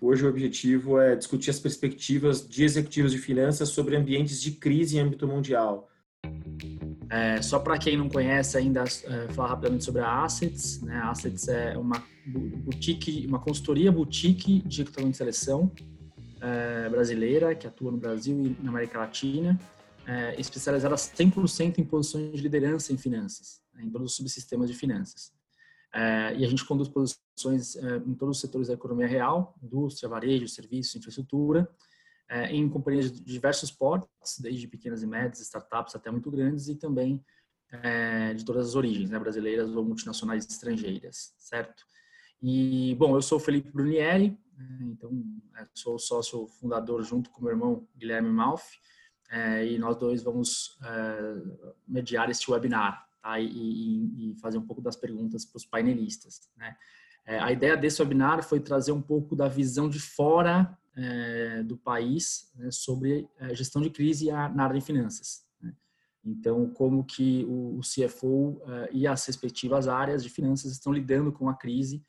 Hoje o objetivo é discutir as perspectivas de executivos de finanças sobre ambientes de crise em âmbito mundial. É, só para quem não conhece ainda, é, falar rapidamente sobre a Assets. Né? A Assets é uma boutique, uma consultoria boutique de recrutamento de seleção é, brasileira que atua no Brasil e na América Latina, é, especializada 100% em posições de liderança em finanças, né? em todos os subsistemas de finanças. É, e a gente conduz posições é, em todos os setores da economia real, indústria, varejo, serviços, infraestrutura, é, em companhias de diversos portes, desde pequenas e médias, startups até muito grandes, e também de todas as origens, né, brasileiras ou multinacionais estrangeiras, certo? E, bom, eu sou Felipe Brunieri, né, então sou sócio fundador junto com meu irmão Guilherme Malfi, e nós dois vamos mediar este webinar, E, e, e, fazer um pouco das perguntas para os painelistas, né? É, a ideia desse webinar foi trazer um pouco da visão de fora é, do país né, sobre a gestão de crise na área de finanças. Né? Então, como que o, o CFO é, e as respectivas áreas de finanças estão lidando com a crise.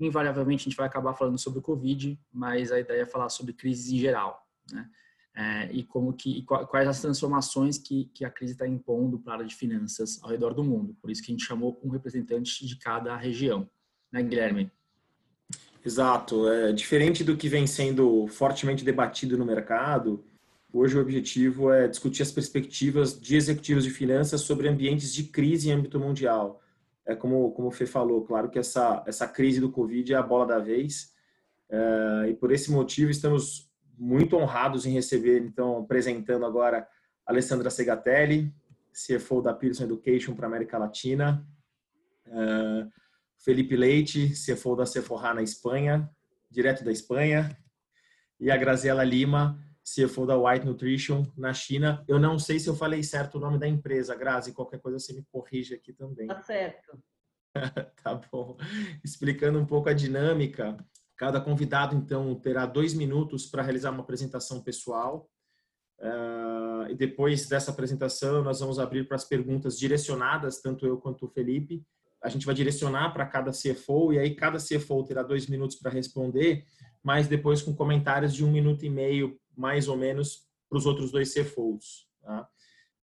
Invariavelmente, a gente vai acabar falando sobre o Covid, mas a ideia é falar sobre crises em geral. Né? É, e como que e quais as transformações que, que a crise está impondo para a área de finanças ao redor do mundo. Por isso que a gente chamou um representante de cada região, né, Guilherme? Exato. É, diferente do que vem sendo fortemente debatido no mercado, hoje o objetivo é discutir as perspectivas de executivos de finanças sobre ambientes de crise em âmbito mundial. É como, como o Fê falou, claro que essa, essa crise do Covid é a bola da vez, é, e por esse motivo estamos muito honrados em receber, então, apresentando agora a Alessandra Segatelli, CFO da Pearson Education para América Latina. É, Felipe Leite, CFO da Sephora na Espanha, direto da Espanha, e a Graziela Lima, CFO da White Nutrition na China. Eu não sei se eu falei certo o nome da empresa, Grazi, qualquer coisa você me corrige aqui também. Tá certo. tá bom. Explicando um pouco a dinâmica, cada convidado, então, terá dois minutos para realizar uma apresentação pessoal. Uh, e depois dessa apresentação, nós vamos abrir para as perguntas direcionadas, tanto eu quanto o Felipe, a gente vai direcionar para cada CFO e aí cada CFO terá dois minutos para responder, mas depois com comentários de um minuto e meio, mais ou menos, para os outros dois CFOs. Tá?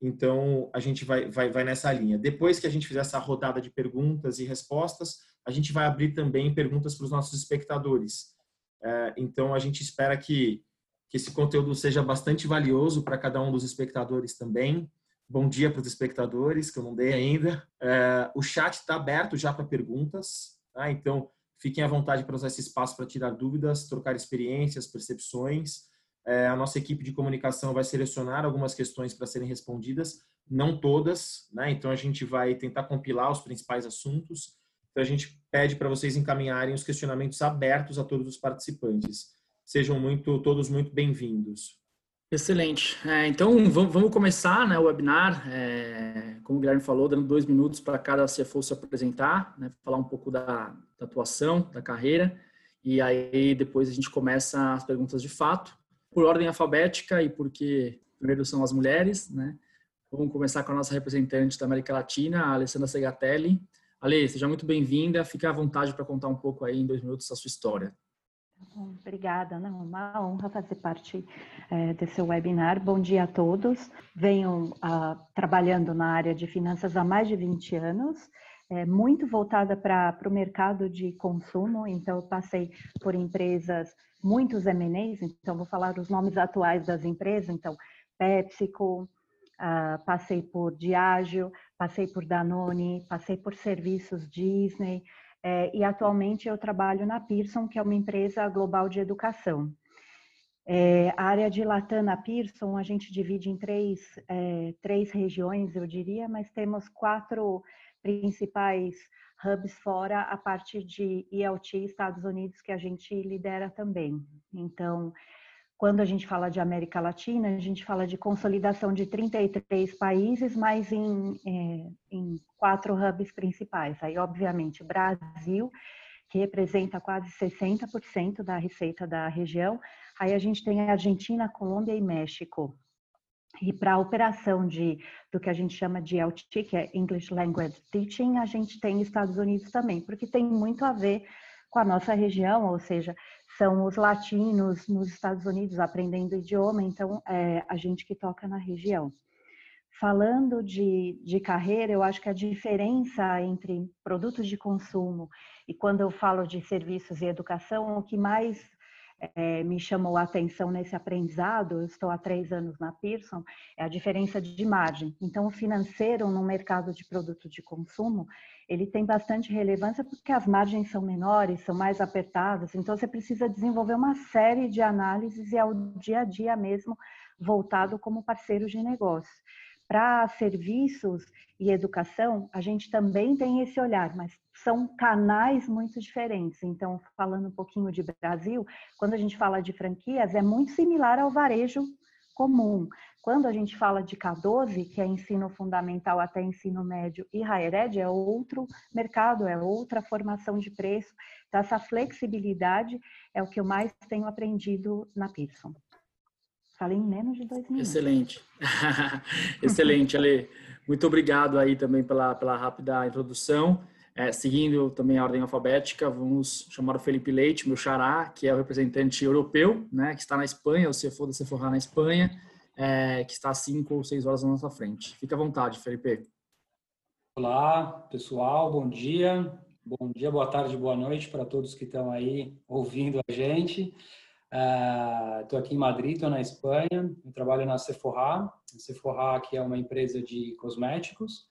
Então, a gente vai, vai, vai nessa linha. Depois que a gente fizer essa rodada de perguntas e respostas, a gente vai abrir também perguntas para os nossos espectadores. É, então, a gente espera que, que esse conteúdo seja bastante valioso para cada um dos espectadores também. Bom dia para os espectadores, que eu não dei ainda. É, o chat está aberto já para perguntas, tá? então fiquem à vontade para usar esse espaço para tirar dúvidas, trocar experiências, percepções. É, a nossa equipe de comunicação vai selecionar algumas questões para serem respondidas, não todas, né? então a gente vai tentar compilar os principais assuntos. Então a gente pede para vocês encaminharem os questionamentos abertos a todos os participantes. Sejam muito todos muito bem-vindos. Excelente. É, então, vamos, começar né, o webinar, é, como o Guilherme falou, dando dois minutos para cada CFO se apresentar, né, falar um pouco da, da, atuação, da carreira, e aí depois a gente começa as perguntas de fato, por ordem alfabética e porque primeiro são as mulheres. Né? Vamos começar com a nossa representante da América Latina, a Alessandra Segatelli. Ale, seja muito bem-vinda, fique à vontade para contar um pouco aí em dois minutos a sua história. Obrigada, não, uma honra fazer parte é, desse webinar. Bom dia a todos. Venho ah, trabalhando na área de finanças há mais de 20 anos, é, muito voltada para o mercado de consumo, então eu passei por empresas, muitos M&As, então vou falar os nomes atuais das empresas, então PepsiCo, ah, passei por Diageo, passei por Danone, passei por serviços Disney, é, e atualmente eu trabalho na Pearson, que é uma empresa global de educação. É, a área de Latam na Pearson a gente divide em três, é, três regiões, eu diria, mas temos quatro principais hubs fora a parte de ELT Estados Unidos que a gente lidera também. Então, quando a gente fala de América Latina, a gente fala de consolidação de 33 países, mas em, é, em quatro hubs principais. Aí, obviamente, Brasil, que representa quase 60% da receita da região. Aí a gente tem Argentina, Colômbia e México. E para a operação de, do que a gente chama de LT, que é English Language Teaching, a gente tem Estados Unidos também, porque tem muito a ver com a nossa região, ou seja, são os latinos nos Estados Unidos aprendendo idioma, então é a gente que toca na região. Falando de, de carreira, eu acho que a diferença entre produtos de consumo e quando eu falo de serviços e educação, o que mais é, me chamou a atenção nesse aprendizado, eu estou há três anos na Pearson, é a diferença de margem. Então, o financeiro no mercado de produtos de consumo, ele tem bastante relevância porque as margens são menores, são mais apertadas, então você precisa desenvolver uma série de análises e ao dia a dia mesmo voltado como parceiro de negócio. Para serviços e educação, a gente também tem esse olhar, mas são canais muito diferentes. Então, falando um pouquinho de Brasil, quando a gente fala de franquias, é muito similar ao varejo comum. Quando a gente fala de K12, que é ensino fundamental até ensino médio, e Higher Ed, é outro mercado, é outra formação de preço. Então, essa flexibilidade é o que eu mais tenho aprendido na Pearson. Falei em menos de dois minutos. Excelente. Excelente, Ale. Muito obrigado aí também pela, pela rápida introdução. É, seguindo também a ordem alfabética, vamos chamar o Felipe Leite, meu xará, que é o representante europeu, né, que está na Espanha, o CFO da Sephora na Espanha, é, que está cinco ou seis horas na nossa frente. Fique à vontade, Felipe. Olá, pessoal, bom dia. Bom dia, boa tarde, boa noite para todos que estão aí ouvindo a gente. Estou uh, aqui em Madrid, estou na Espanha. Eu trabalho na Sephora. A Sephora que é uma empresa de cosméticos,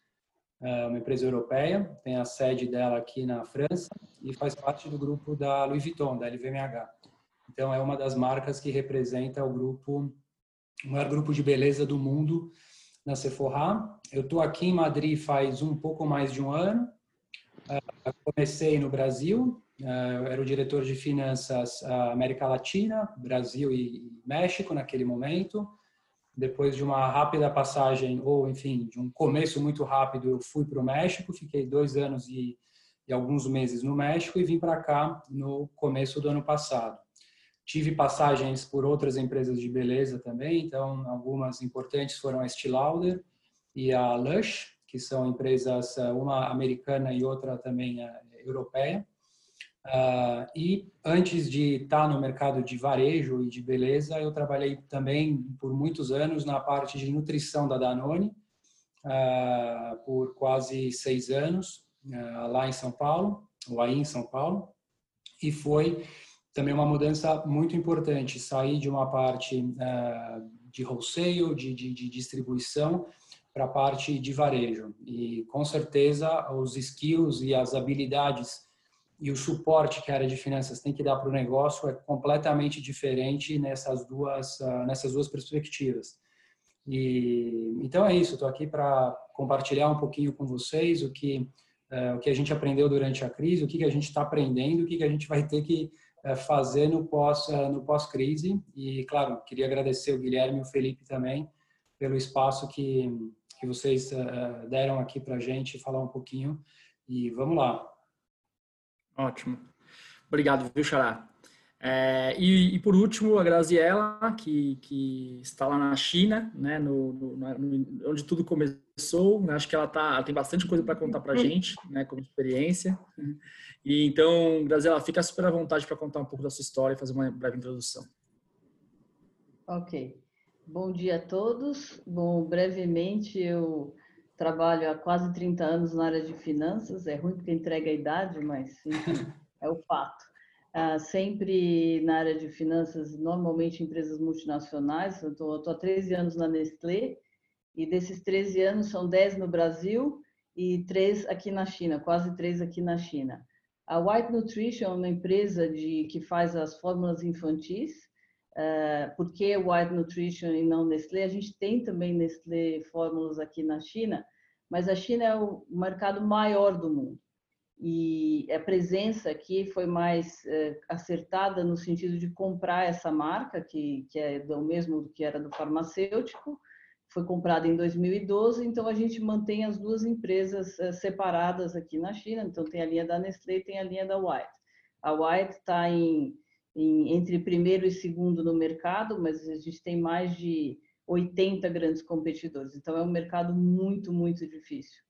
uh, uma empresa europeia. Tem a sede dela aqui na França e faz parte do grupo da Louis Vuitton, da LVMH. Então é uma das marcas que representa o grupo, o maior grupo de beleza do mundo na Sephora. Eu estou aqui em Madrid faz um pouco mais de um ano. Uh, comecei no Brasil, eu era o diretor de finanças América Latina, Brasil e México naquele momento. Depois de uma rápida passagem, ou enfim, de um começo muito rápido, eu fui para o México, fiquei dois anos e, e alguns meses no México e vim para cá no começo do ano passado. Tive passagens por outras empresas de beleza também, então algumas importantes foram a Estée e a Lush, que são empresas, uma americana e outra também eh, europeia. Uh, e antes de estar no mercado de varejo e de beleza, eu trabalhei também por muitos anos na parte de nutrição da Danone, uh, por quase seis anos, uh, lá em São Paulo, ou aí em São Paulo, e foi também uma mudança muito importante, sair de uma parte de wholesale, de, de, de distribuição, para a parte de varejo. E com certeza os skills e as habilidades e o suporte que a área de finanças tem que dar para o negócio é completamente diferente nessas duas ah, nessas duas perspectivas. E então é isso. Estou aqui para compartilhar um pouquinho com vocês o que uh, o que a gente aprendeu durante a crise, o que, que a gente está aprendendo, o que, que a gente vai ter que uh, fazer no pós uh, no pós crise. E claro, queria agradecer o Guilherme e o Felipe também pelo espaço que que vocês deram aqui para a gente falar um pouquinho. E vamos lá. Ótimo. Obrigado, viu, Xará? É, e, e, por último, a Graziella, que, que está lá na China, né, no, no, no onde tudo começou. Né, acho que ela, tá, ela tem bastante coisa para contar para a gente, né, como experiência. E então, Graziella, fica super à vontade para contar um pouco da sua história e fazer uma breve introdução. Ok. Bom dia a todos. Bom, brevemente, eu trabalho há quase 30 anos na área de finanças, é ruim porque entrega a idade, mas enfim, é o fato. Uh, sempre na área de finanças, normalmente empresas multinacionais, eu estou há 13 anos na Nestlé, e desses 13 anos são 10 no Brasil e 3 aqui na China, quase 3 aqui na China. A White Nutrition é uma empresa de, que faz as fórmulas infantis, Uh, por que White Nutrition e não Nestlé? A gente tem também Nestlé fórmulas aqui na China, mas a China é o mercado maior do mundo. E a presença aqui foi mais uh, acertada no sentido de comprar essa marca, que, que é do mesmo que era do farmacêutico, foi comprada em 2012, então a gente mantém as duas empresas uh, separadas aqui na China, então tem a linha da Nestlé e tem a linha da White. A White está em em, entre primeiro e segundo no mercado, mas a gente tem mais de 80 grandes competidores. Então, é um mercado muito, muito difícil.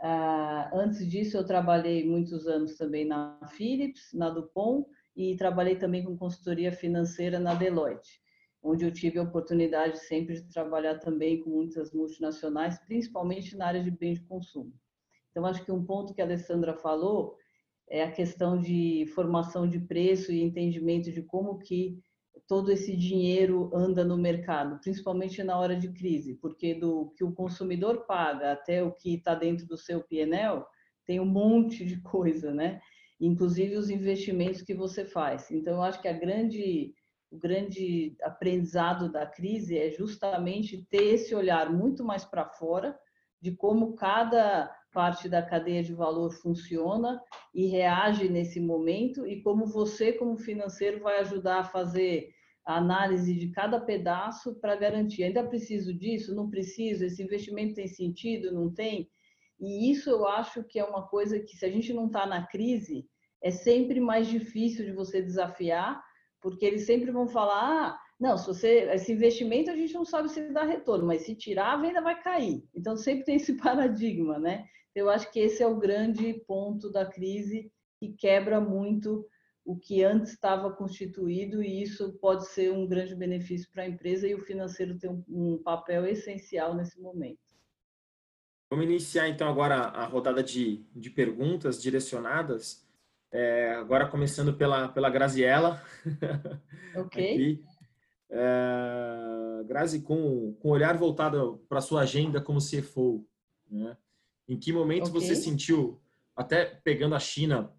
Uh, antes disso, eu trabalhei muitos anos também na Philips, na Dupont, e trabalhei também com consultoria financeira na Deloitte, onde eu tive a oportunidade sempre de trabalhar também com muitas multinacionais, principalmente na área de bens de consumo. Então, acho que um ponto que a Alessandra falou é a questão de formação de preço e entendimento de como que todo esse dinheiro anda no mercado, principalmente na hora de crise, porque do que o consumidor paga até o que está dentro do seu PNL, tem um monte de coisa, né? Inclusive os investimentos que você faz. Então, eu acho que a grande, o grande aprendizado da crise é justamente ter esse olhar muito mais para fora de como cada parte da cadeia de valor funciona e reage nesse momento e como você, como financeiro, vai ajudar a fazer a análise de cada pedaço para garantir. Ainda preciso disso? Não preciso? Esse investimento tem sentido? Não tem? E isso eu acho que é uma coisa que, se a gente não está na crise, é sempre mais difícil de você desafiar, porque eles sempre vão falar: ah, não, se você esse investimento a gente não sabe se dá retorno, mas se tirar a venda vai cair. Então sempre tem esse paradigma, né? Eu acho que esse é o grande ponto da crise que quebra muito o que antes estava constituído e isso pode ser um grande benefício para a empresa e o financeiro tem um, um papel essencial nesse momento. Vamos iniciar então agora a rodada de, de perguntas direcionadas. É, agora começando pela, pela Graziella. Ok. Aqui. É, Grazi, com, com olhar voltado para a sua agenda como CFO, né? em que momento okay. você sentiu, até pegando a China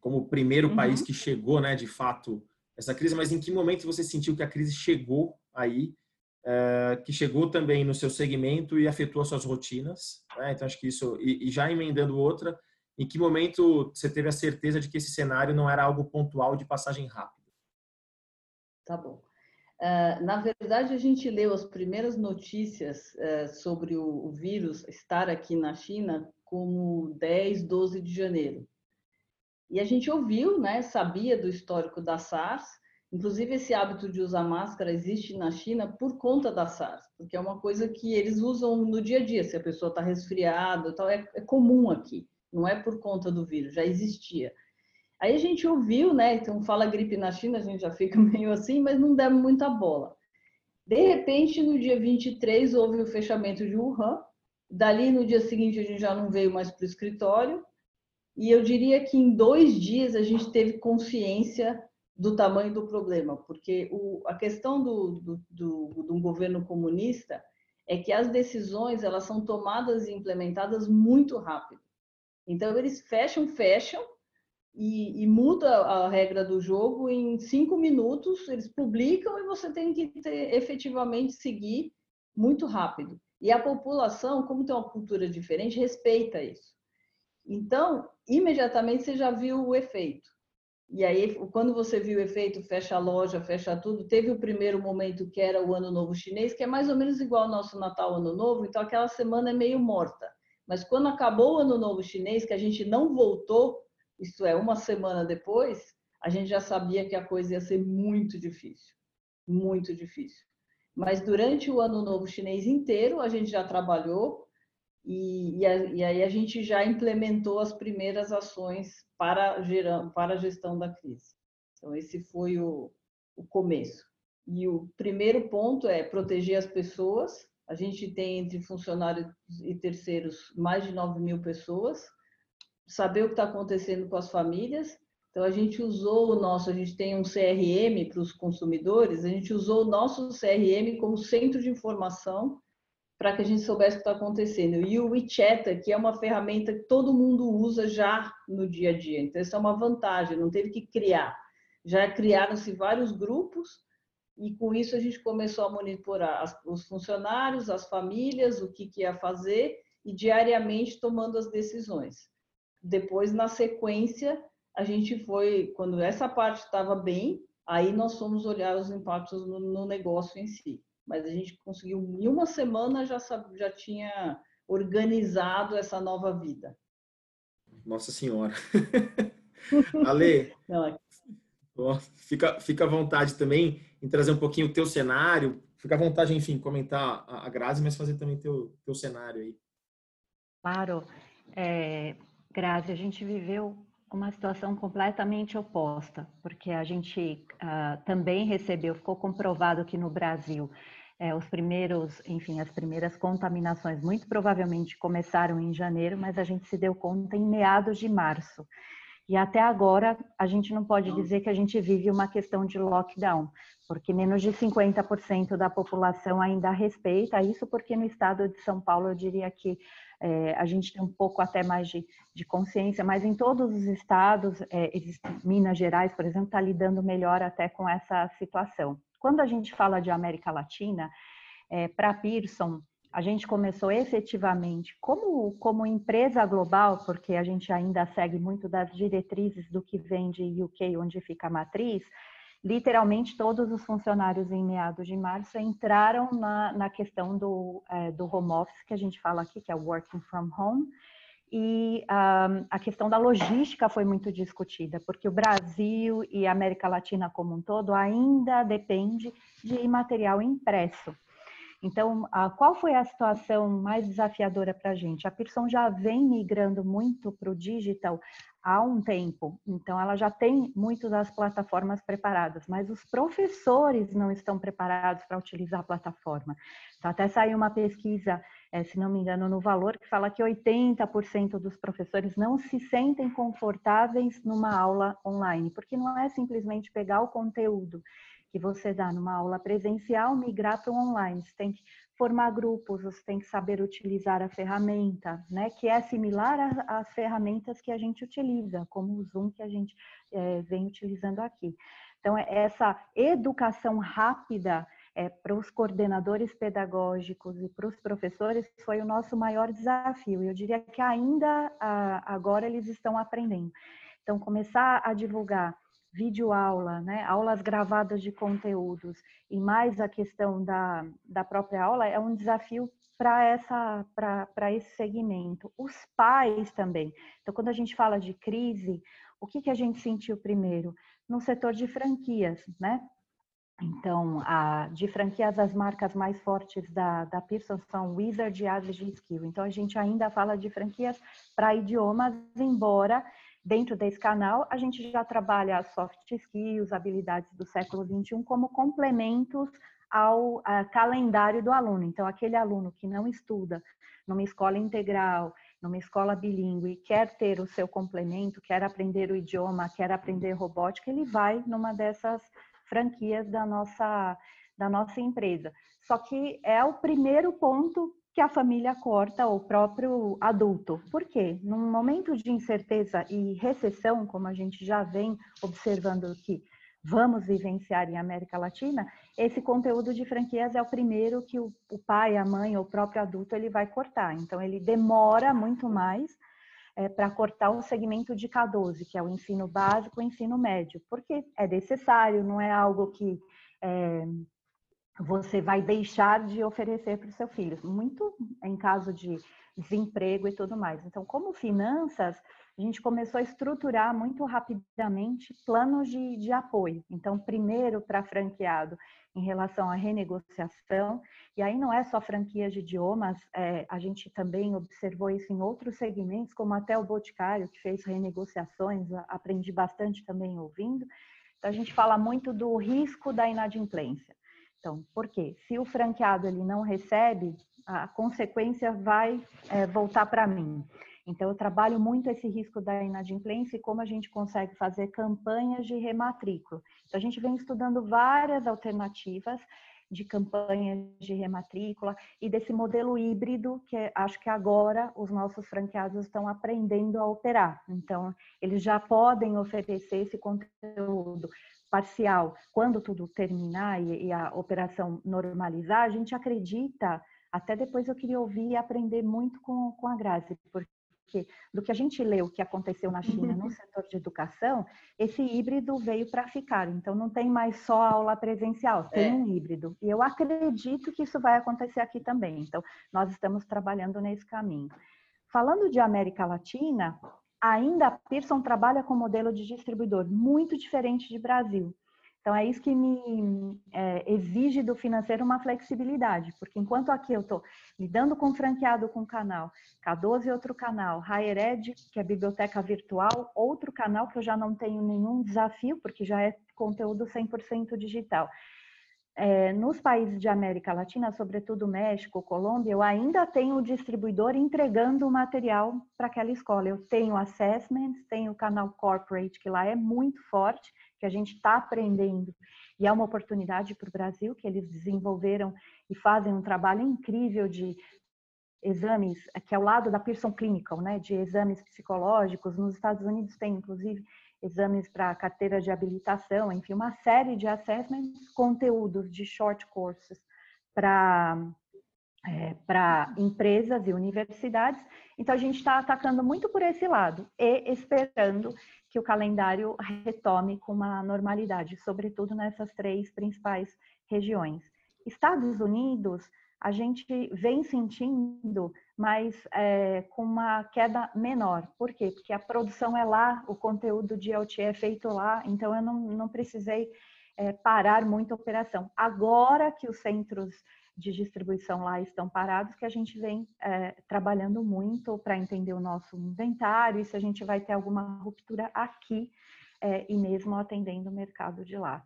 como o primeiro uhum. país que chegou, né, de fato, essa crise, mas em que momento você sentiu que a crise chegou aí, é, que chegou também no seu segmento e afetou as suas rotinas? Né? Então, acho que isso, e, e, já emendando outra, em que momento você teve a certeza de que esse cenário não era algo pontual de passagem rápida? Tá bom. Uh, na verdade, a gente leu as primeiras notícias uh, sobre o, o vírus estar aqui na China como 10, 12 de janeiro. E a gente ouviu, né, sabia do histórico da SARS, inclusive esse hábito de usar máscara existe na China por conta da SARS, porque é uma coisa que eles usam no dia a dia, se a pessoa está resfriada, tal, é, é comum aqui, não é por conta do vírus, já existia. Aí a gente ouviu, né? Então fala gripe na China, a gente já fica meio assim, mas não demos muita bola. De repente, no dia 23, houve o fechamento de Wuhan. Dali, no dia seguinte, a gente já não veio mais para o escritório. E eu diria que em dois dias a gente teve consciência do tamanho do problema, porque o, a questão do, do, do, do governo comunista é que as decisões elas são tomadas e implementadas muito rápido. Então eles fecham, fecham e, e, muda a regra do jogo em cinco minutos. Eles publicam e você tem que ter, efetivamente seguir muito rápido. E a população, como tem uma cultura diferente, respeita isso. Então, imediatamente você já viu o efeito. E aí, quando você viu o efeito, fecha a loja, fecha tudo. Teve o primeiro momento que era o Ano Novo Chinês, que é mais ou menos igual ao nosso Natal, Ano Novo, então aquela semana é meio morta. Mas quando acabou o Ano Novo Chinês, que a gente não voltou, isto é, uma semana depois, a gente já sabia que a coisa ia ser muito difícil. Muito difícil. Mas durante o Ano Novo Chinês inteiro, a gente já trabalhou e, e, a, e, aí a gente já implementou as primeiras ações para, gerar, para a gestão da crise. Então, esse foi o, o começo. E o primeiro ponto é proteger as pessoas. A gente tem entre funcionários e terceiros mais de 9 mil pessoas. Saber o que está acontecendo com as famílias. Então, a gente usou o nosso, a gente tem um CRM para os consumidores, a gente usou o nosso CRM como centro de informação para que a gente soubesse o que está acontecendo. E o WeChat, que é uma ferramenta que todo mundo usa já no dia a dia. Então, isso é uma vantagem, não teve que criar. Já criaram-se vários grupos e com isso a gente começou a monitorar os funcionários, as famílias, o que, que ia fazer e diariamente tomando as decisões. Depois, na sequência, a gente foi, quando essa parte estava bem, aí nós fomos olhar os impactos no, no negócio em si mas a gente conseguiu, em uma semana, já, já tinha organizado essa nova vida. Nossa Senhora. Ale, Não, é... fica, fica à vontade também em trazer um pouquinho o teu cenário. Fica à vontade, enfim, comentar a, Grazi, mas fazer também teu teu cenário aí. Claro. É, Grazi, a gente viveu uma situação completamente oposta, porque a gente uh, também recebeu, ficou comprovado que no Brasil é, os primeiros, enfim, as primeiras contaminações muito provavelmente começaram em janeiro, mas a gente se deu conta em meados de março. E até agora a gente não pode dizer que a gente vive uma questão de lockdown, porque menos de 50% da população ainda respeita isso, porque no estado de São Paulo eu diria que é, a gente tem um pouco até mais de, de consciência, mas em todos os estados, é, Minas Gerais, por exemplo, está lidando melhor até com essa situação. Quando a gente fala de América Latina, é, para Pearson, a gente começou efetivamente como, como empresa global, porque a gente ainda segue muito das diretrizes do que vem de UK, onde fica a matriz, literalmente todos os funcionários em meados de março entraram na, na questão do, é, do home office, que a gente fala aqui, que é o working from home, e um, a questão da logística foi muito discutida, porque o Brasil e a América Latina como um todo ainda depende de material impresso. Então, qual foi a situação mais desafiadora para a gente? A Pearson já vem migrando muito para o digital há um tempo, então ela já tem muitas das plataformas preparadas, mas os professores não estão preparados para utilizar a plataforma. Então, até saiu uma pesquisa, é, se não me engano, no Valor, que fala que 80% dos professores não se sentem confortáveis numa aula online, porque não é simplesmente pegar o conteúdo que você dá numa aula presencial, migrar para o online. Você tem que formar grupos, você tem que saber utilizar a ferramenta, né? Que é similar às ferramentas que a gente utiliza, como o Zoom que a gente é, vem utilizando aqui. Então, é essa educação rápida é, para os coordenadores pedagógicos e para os professores foi o nosso maior desafio. Eu diria que ainda agora eles estão aprendendo. Então, começar a divulgar videoaula, né, aulas gravadas de conteúdos e mais a questão da, da própria aula é um desafio para essa para esse segmento. Os pais também. Então, quando a gente fala de crise, o que, que a gente sentiu primeiro? No setor de franquias, né? Então, a, de franquias, as marcas mais fortes da, da Pearson são Wizard e Adage Skill. Então, a gente ainda fala de franquias para idiomas, embora Dentro desse canal, a gente já trabalha soft skills, habilidades do século XXI, como complementos ao calendário do aluno. Então, aquele aluno que não estuda numa escola integral, numa escola bilíngue, quer ter o seu complemento, quer aprender o idioma, quer aprender robótica, ele vai numa dessas franquias da nossa, da nossa empresa. Só que é o primeiro ponto que a família corta o próprio adulto. Por quê? Num momento de incerteza e recessão, como a gente já vem observando que vamos vivenciar em América Latina, esse conteúdo de franquias é o primeiro que o, o pai, a mãe ou o próprio adulto ele vai cortar. Então ele demora muito mais é, para cortar o segmento de K12, que é o ensino básico o ensino médio, porque é necessário, não é algo que é, você vai deixar de oferecer para o seu filho, muito em caso de desemprego e tudo mais. Então, como finanças, a gente começou a estruturar muito rapidamente planos de, de apoio. Então, primeiro para franqueado em relação à renegociação, e aí não é só franquia de idiomas, é, a gente também observou isso em outros segmentos, como até o Boticário, que fez renegociações, aprendi bastante também ouvindo. Então, a gente fala muito do risco da inadimplência. Então, por quê? Se o franqueado ele não recebe, a consequência vai é, voltar para mim. Então, eu trabalho muito esse risco da inadimplência e como a gente consegue fazer campanhas de rematrícula. Então, a gente vem estudando várias alternativas de campanhas de rematrícula e desse modelo híbrido que acho que agora os nossos franqueados estão aprendendo a operar. Então, eles já podem oferecer esse conteúdo parcial, quando tudo terminar e, e a operação normalizar, a gente acredita, até depois eu queria ouvir e aprender muito com, com a Grazi, porque do que a gente leu que aconteceu na China no setor de educação, esse híbrido veio para ficar. Então não tem mais só aula presencial, tem é. um híbrido. E eu acredito que isso vai acontecer aqui também. Então nós estamos trabalhando nesse caminho. Falando de América Latina, ainda a Pearson trabalha com modelo de distribuidor muito diferente de Brasil. Então, é isso que me é, exige do financeiro uma flexibilidade, porque enquanto aqui eu estou lidando com franqueado com canal, K12 outro canal, Higher Ed, que é biblioteca virtual, outro canal que eu já não tenho nenhum desafio, porque já é conteúdo 100% digital. É, nos países de América Latina, sobretudo México, Colômbia, eu ainda tenho o distribuidor entregando o material para aquela escola. Eu tenho assessments, tenho o canal corporate, que lá é muito forte, que a gente está aprendendo. E é uma oportunidade para o Brasil, que eles desenvolveram e fazem um trabalho incrível de exames, que é o lado da Pearson Clinical, né, de exames psicológicos. Nos Estados Unidos tem, inclusive, exames para carteira de habilitação, enfim, uma série de assessments, conteúdos de short courses para é, para empresas e universidades. Então, a gente está atacando muito por esse lado e esperando que o calendário retome com uma normalidade, sobretudo nessas três principais regiões. Estados Unidos, a gente vem sentindo, mas é, com uma queda menor. Por quê? Porque a produção é lá, o conteúdo de LTE é feito lá, então eu não, não precisei é, parar muito a operação. Agora que os centros de distribuição lá estão parados, que a gente vem é, trabalhando muito para entender o nosso inventário e se a gente vai ter alguma ruptura aqui e mesmo atendendo o mercado de lá.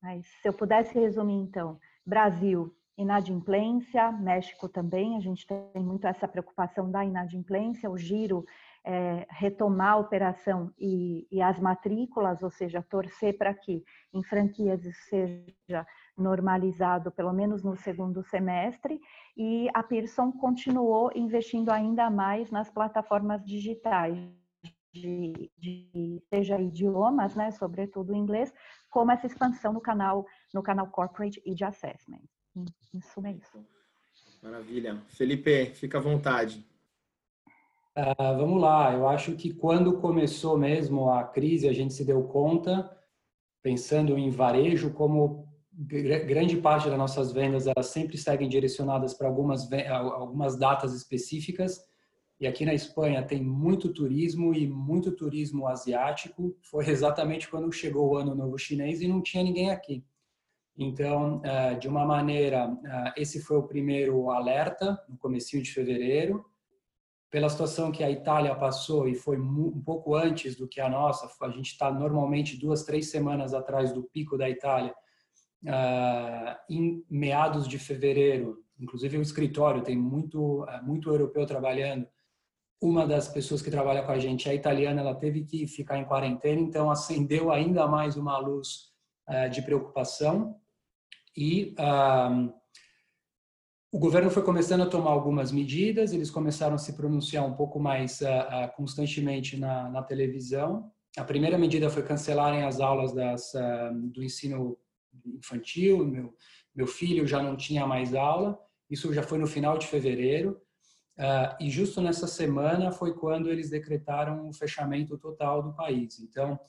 Mas se eu pudesse resumir, então, Brasil, inadimplência, México também, a gente tem muito essa preocupação da inadimplência, o giro é, retomar a operação e, e, as matrículas, ou seja, torcer para que em franquias isso seja normalizado, pelo menos no segundo semestre, e a Pearson continuou investindo ainda mais nas plataformas digitais, de, de, seja idiomas, né, sobretudo inglês, como essa expansão no canal, no canal corporate e de assessment. Isso é isso. Maravilha. Felipe, fica à vontade. Uh, vamos lá, eu acho que quando começou mesmo a crise, a gente se deu conta, pensando em varejo, como grande parte das nossas vendas elas sempre seguem direcionadas para algumas algumas datas específicas e aqui na Espanha tem muito turismo e muito turismo asiático foi exatamente quando chegou o ano novo chinês e não tinha ninguém aqui então eh, de uma maneira eh, esse foi o primeiro alerta no comecinho de fevereiro. Pela situação que a Itália passou e foi um pouco antes do que a nossa a gente está normalmente duas três semanas atrás do pico da Itália uh, em meados de fevereiro, inclusive o escritório tem muito muito europeu trabalhando. Uma das pessoas que trabalha com a gente é italiana, ela teve que ficar em quarentena, então acendeu ainda mais uma luz de preocupação e o governo foi começando a tomar algumas medidas, eles começaram a se pronunciar um pouco mais uh, constantemente na, na, televisão. A primeira medida foi cancelarem as aulas das, uh, do ensino infantil, meu, meu filho já não tinha mais aula, isso já foi no final de fevereiro, uh, e justo nessa semana foi quando eles decretaram o fechamento total do país. Então,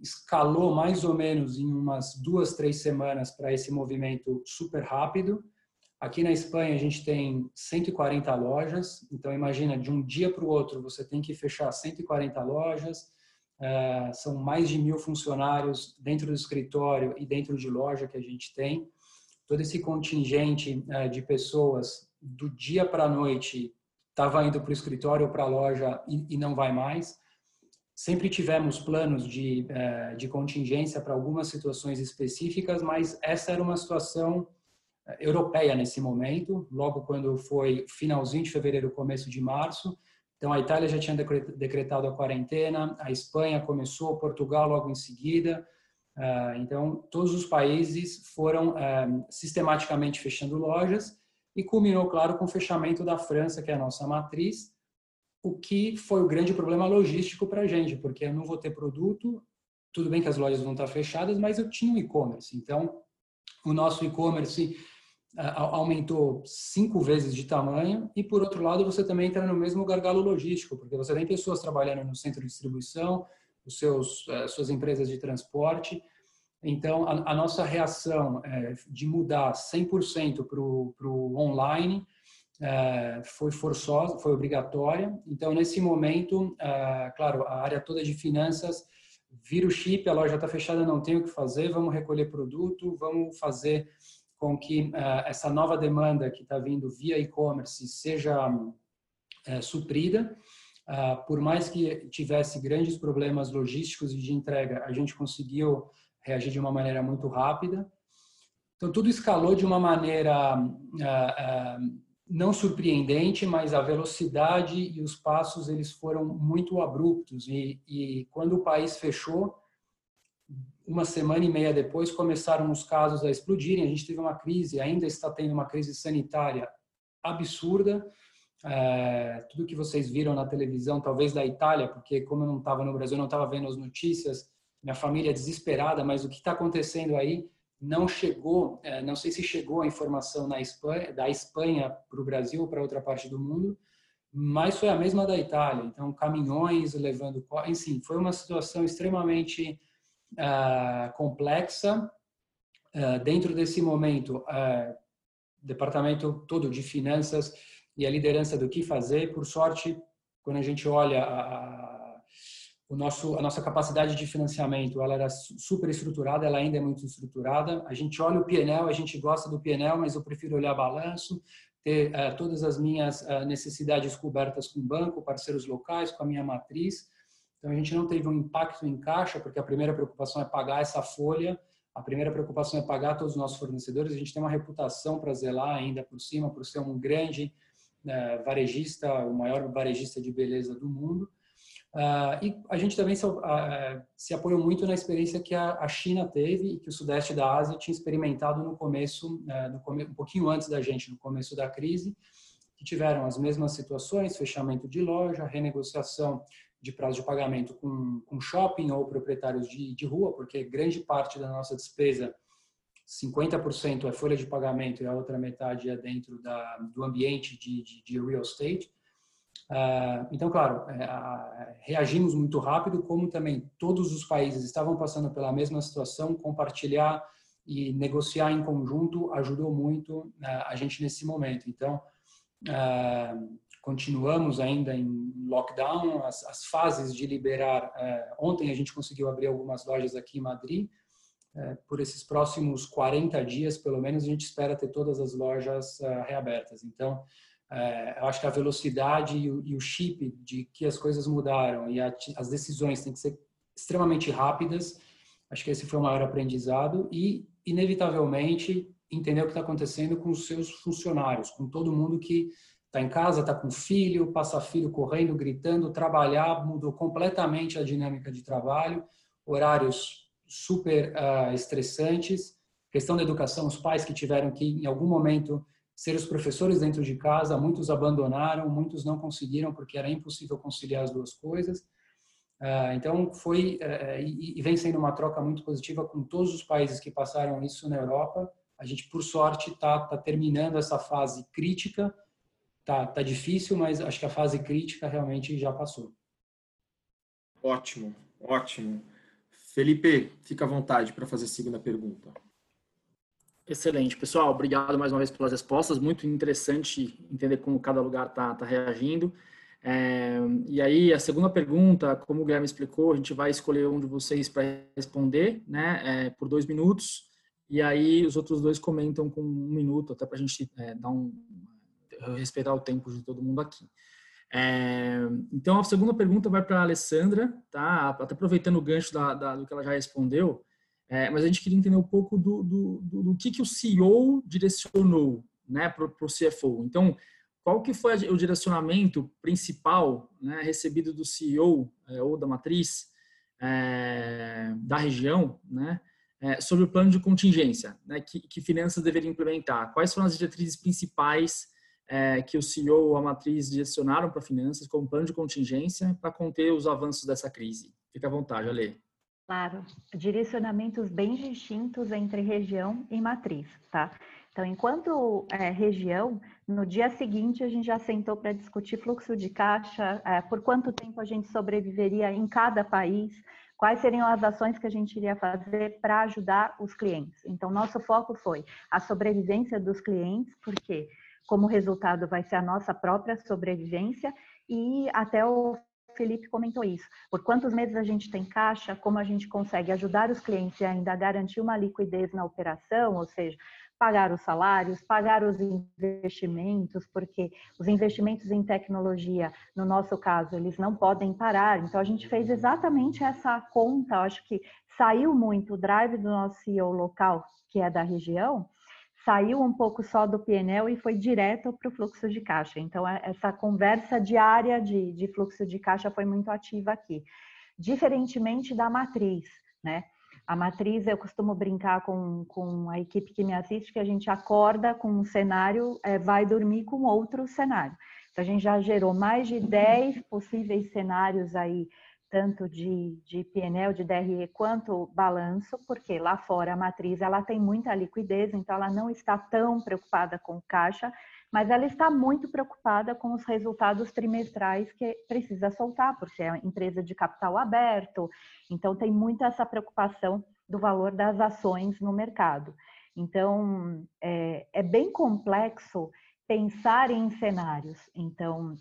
escalou mais ou menos em umas duas, três semanas para esse movimento super rápido. Aqui na Espanha a gente tem 140 lojas, então imagina de um dia para o outro você tem que fechar 140 lojas, Uh, são mais de mil funcionários dentro do escritório e dentro de loja que a gente tem. Todo esse contingente uh, de pessoas do dia para a noite estava indo para o escritório ou para a loja e, não vai mais. Sempre tivemos planos de, uh, de contingência para algumas situações específicas, mas essa era uma situação europeia nesse momento, logo quando foi finalzinho de fevereiro, começo de março, então, a Itália já tinha decretado a quarentena, a Espanha começou, Portugal logo em seguida. Ah, então, todos os países foram sistematicamente fechando lojas e culminou, claro, com o fechamento da França, que é a nossa matriz, o que foi o grande problema logístico para a gente, porque eu não vou ter produto, tudo bem que as lojas vão estar fechadas, mas eu tinha um e-commerce. Então, o nosso e-commerce aumentou cinco vezes de tamanho e por outro lado você também entra no mesmo gargalo logístico porque você tem pessoas trabalhando no centro de distribuição os seus eh, suas empresas de transporte então a, a nossa reação é, de mudar 100% para o online foi forçosa foi obrigatória então nesse momento é, claro a área toda de finanças vira o chip, a loja está fechada, não tem o que fazer, vamos recolher produto, vamos fazer com que uh, essa nova demanda que está vindo via e-commerce seja suprida. Por mais que tivesse grandes problemas logísticos e de entrega, a gente conseguiu reagir de uma maneira muito rápida. Então, tudo escalou de uma maneira não surpreendente, mas a velocidade e os passos eles foram muito abruptos. E, e quando o país fechou, uma semana e meia depois começaram os casos a explodirem. A gente teve uma crise, ainda está tendo uma crise sanitária absurda. É, tudo que vocês viram na televisão, talvez da Itália, porque como eu não estava no Brasil, não estava vendo as notícias, minha família é desesperada, mas o que está acontecendo aí não chegou, é, não sei se chegou a informação Espanha, da Espanha para o Brasil ou para outra parte do mundo, mas foi a mesma da Itália. Então, caminhões levando, enfim, foi uma situação extremamente uh, complexa. Uh, dentro desse momento, uh, departamento todo de finanças e a liderança do que fazer, por sorte, quando a gente olha a, o nosso, a nossa capacidade de financiamento, ela era super estruturada, ela ainda é muito estruturada. A gente olha o PNL, a gente gosta do PNL, mas eu prefiro olhar balanço, ter uh, todas as minhas uh, necessidades cobertas com banco, parceiros locais, com a minha matriz. Então, a gente não teve um impacto em caixa, porque a primeira preocupação é pagar essa folha, a primeira preocupação é pagar todos os nossos fornecedores. A gente tem uma reputação para zelar ainda por cima, por ser um grande uh, varejista, o maior varejista de beleza do mundo. Uh, e a gente também se, uh, se, apoiou muito na experiência que a, a, China teve e que o Sudeste da Ásia tinha experimentado no começo, no come, um pouquinho antes da gente, no começo da crise, que tiveram as mesmas situações, fechamento de loja, renegociação de prazo de pagamento com, com shopping ou proprietários de, de rua, porque grande parte da nossa despesa, 50% é folha de pagamento e a outra metade é dentro da, do ambiente de, de, de real estate. Uh, então, claro, é, reagimos muito rápido, como também todos os países estavam passando pela mesma situação, compartilhar e negociar em conjunto ajudou muito uh, a gente nesse momento. Então, uh, continuamos ainda em lockdown, as, as fases de liberar. Ontem a gente conseguiu abrir algumas lojas aqui em Madrid. Por esses próximos 40 dias, pelo menos, a gente espera ter todas as lojas reabertas. Então, é, eu acho que a velocidade e o, e o, chip de que as coisas mudaram e a, as decisões têm que ser extremamente rápidas. Acho que esse foi o maior aprendizado e, inevitavelmente, entender o que está acontecendo com os seus funcionários, com todo mundo que Está em casa, está com filho, passa filho correndo, gritando, trabalhar, mudou completamente a dinâmica de trabalho, horários super uh, estressantes. Questão da educação, os pais que tiveram que, em algum momento, ser os professores dentro de casa, muitos abandonaram, muitos não conseguiram porque era impossível conciliar as duas coisas. Uh, então, foi uh, e, e vem sendo uma troca muito positiva com todos os países que passaram isso na Europa. A gente, por sorte, está tá terminando essa fase crítica tá, tá difícil, mas acho que a fase crítica realmente já passou. Ótimo, ótimo. Felipe, fica à vontade para fazer a segunda pergunta. Excelente, pessoal. Obrigado mais uma vez pelas respostas. Muito interessante entender como cada lugar está tá reagindo. É, e aí, a segunda pergunta, como o Guilherme explicou, a gente vai escolher um de vocês para responder, né, é, por dois minutos. E aí, os outros dois comentam com um minuto, até para a gente é, dar um, respeitar o tempo de todo mundo aqui. É, então, a segunda pergunta vai para a Alessandra, tá? Até aproveitando o gancho da, da, do que ela já respondeu, é, mas a gente queria entender um pouco do, do, do, do que, que o CEO direcionou né, para o CFO. Então, qual que foi o direcionamento principal né, recebido do CEO é, ou da matriz é, da região, né, é, sobre o plano de contingência, né, que, que finanças deveriam implementar? Quais foram as diretrizes principais é, que o CEO ou a matriz direcionaram para finanças como plano de contingência para conter os avanços dessa crise? Fica à vontade, Ale. Claro, direcionamentos bem distintos entre região e matriz, tá? Então, enquanto é, região, no dia seguinte a gente já sentou para discutir fluxo de caixa, é, por quanto tempo a gente sobreviveria em cada país, quais seriam as ações que a gente iria fazer para ajudar os clientes. Então, nosso foco foi a sobrevivência dos clientes, porque como resultado vai ser a nossa própria sobrevivência e até o Felipe comentou isso. Por quantos meses a gente tem caixa, como a gente consegue ajudar os clientes e ainda garantir uma liquidez na operação, ou seja, pagar os salários, pagar os investimentos, porque os investimentos em tecnologia, no nosso caso, eles não podem parar. Então, a gente fez exatamente essa conta, acho que saiu muito o drive do nosso CEO local, que é da região, saiu um pouco só do PNL e foi direto para o fluxo de caixa. Então, é, essa conversa diária de, de fluxo de caixa foi muito ativa aqui. Diferentemente da matriz, né? A matriz, eu costumo brincar com, com a equipe que me assiste, que a gente acorda com um cenário, é, vai dormir com outro cenário. Então, a gente já gerou mais de 10 possíveis cenários aí, tanto de, de PNL, de DRE, quanto balanço, porque lá fora a matriz ela tem muita liquidez, então ela não está tão preocupada com caixa, mas ela está muito preocupada com os resultados trimestrais que precisa soltar, porque é uma empresa de capital aberto, então tem muita essa preocupação do valor das ações no mercado. Então, é, é bem complexo pensar em cenários. Então,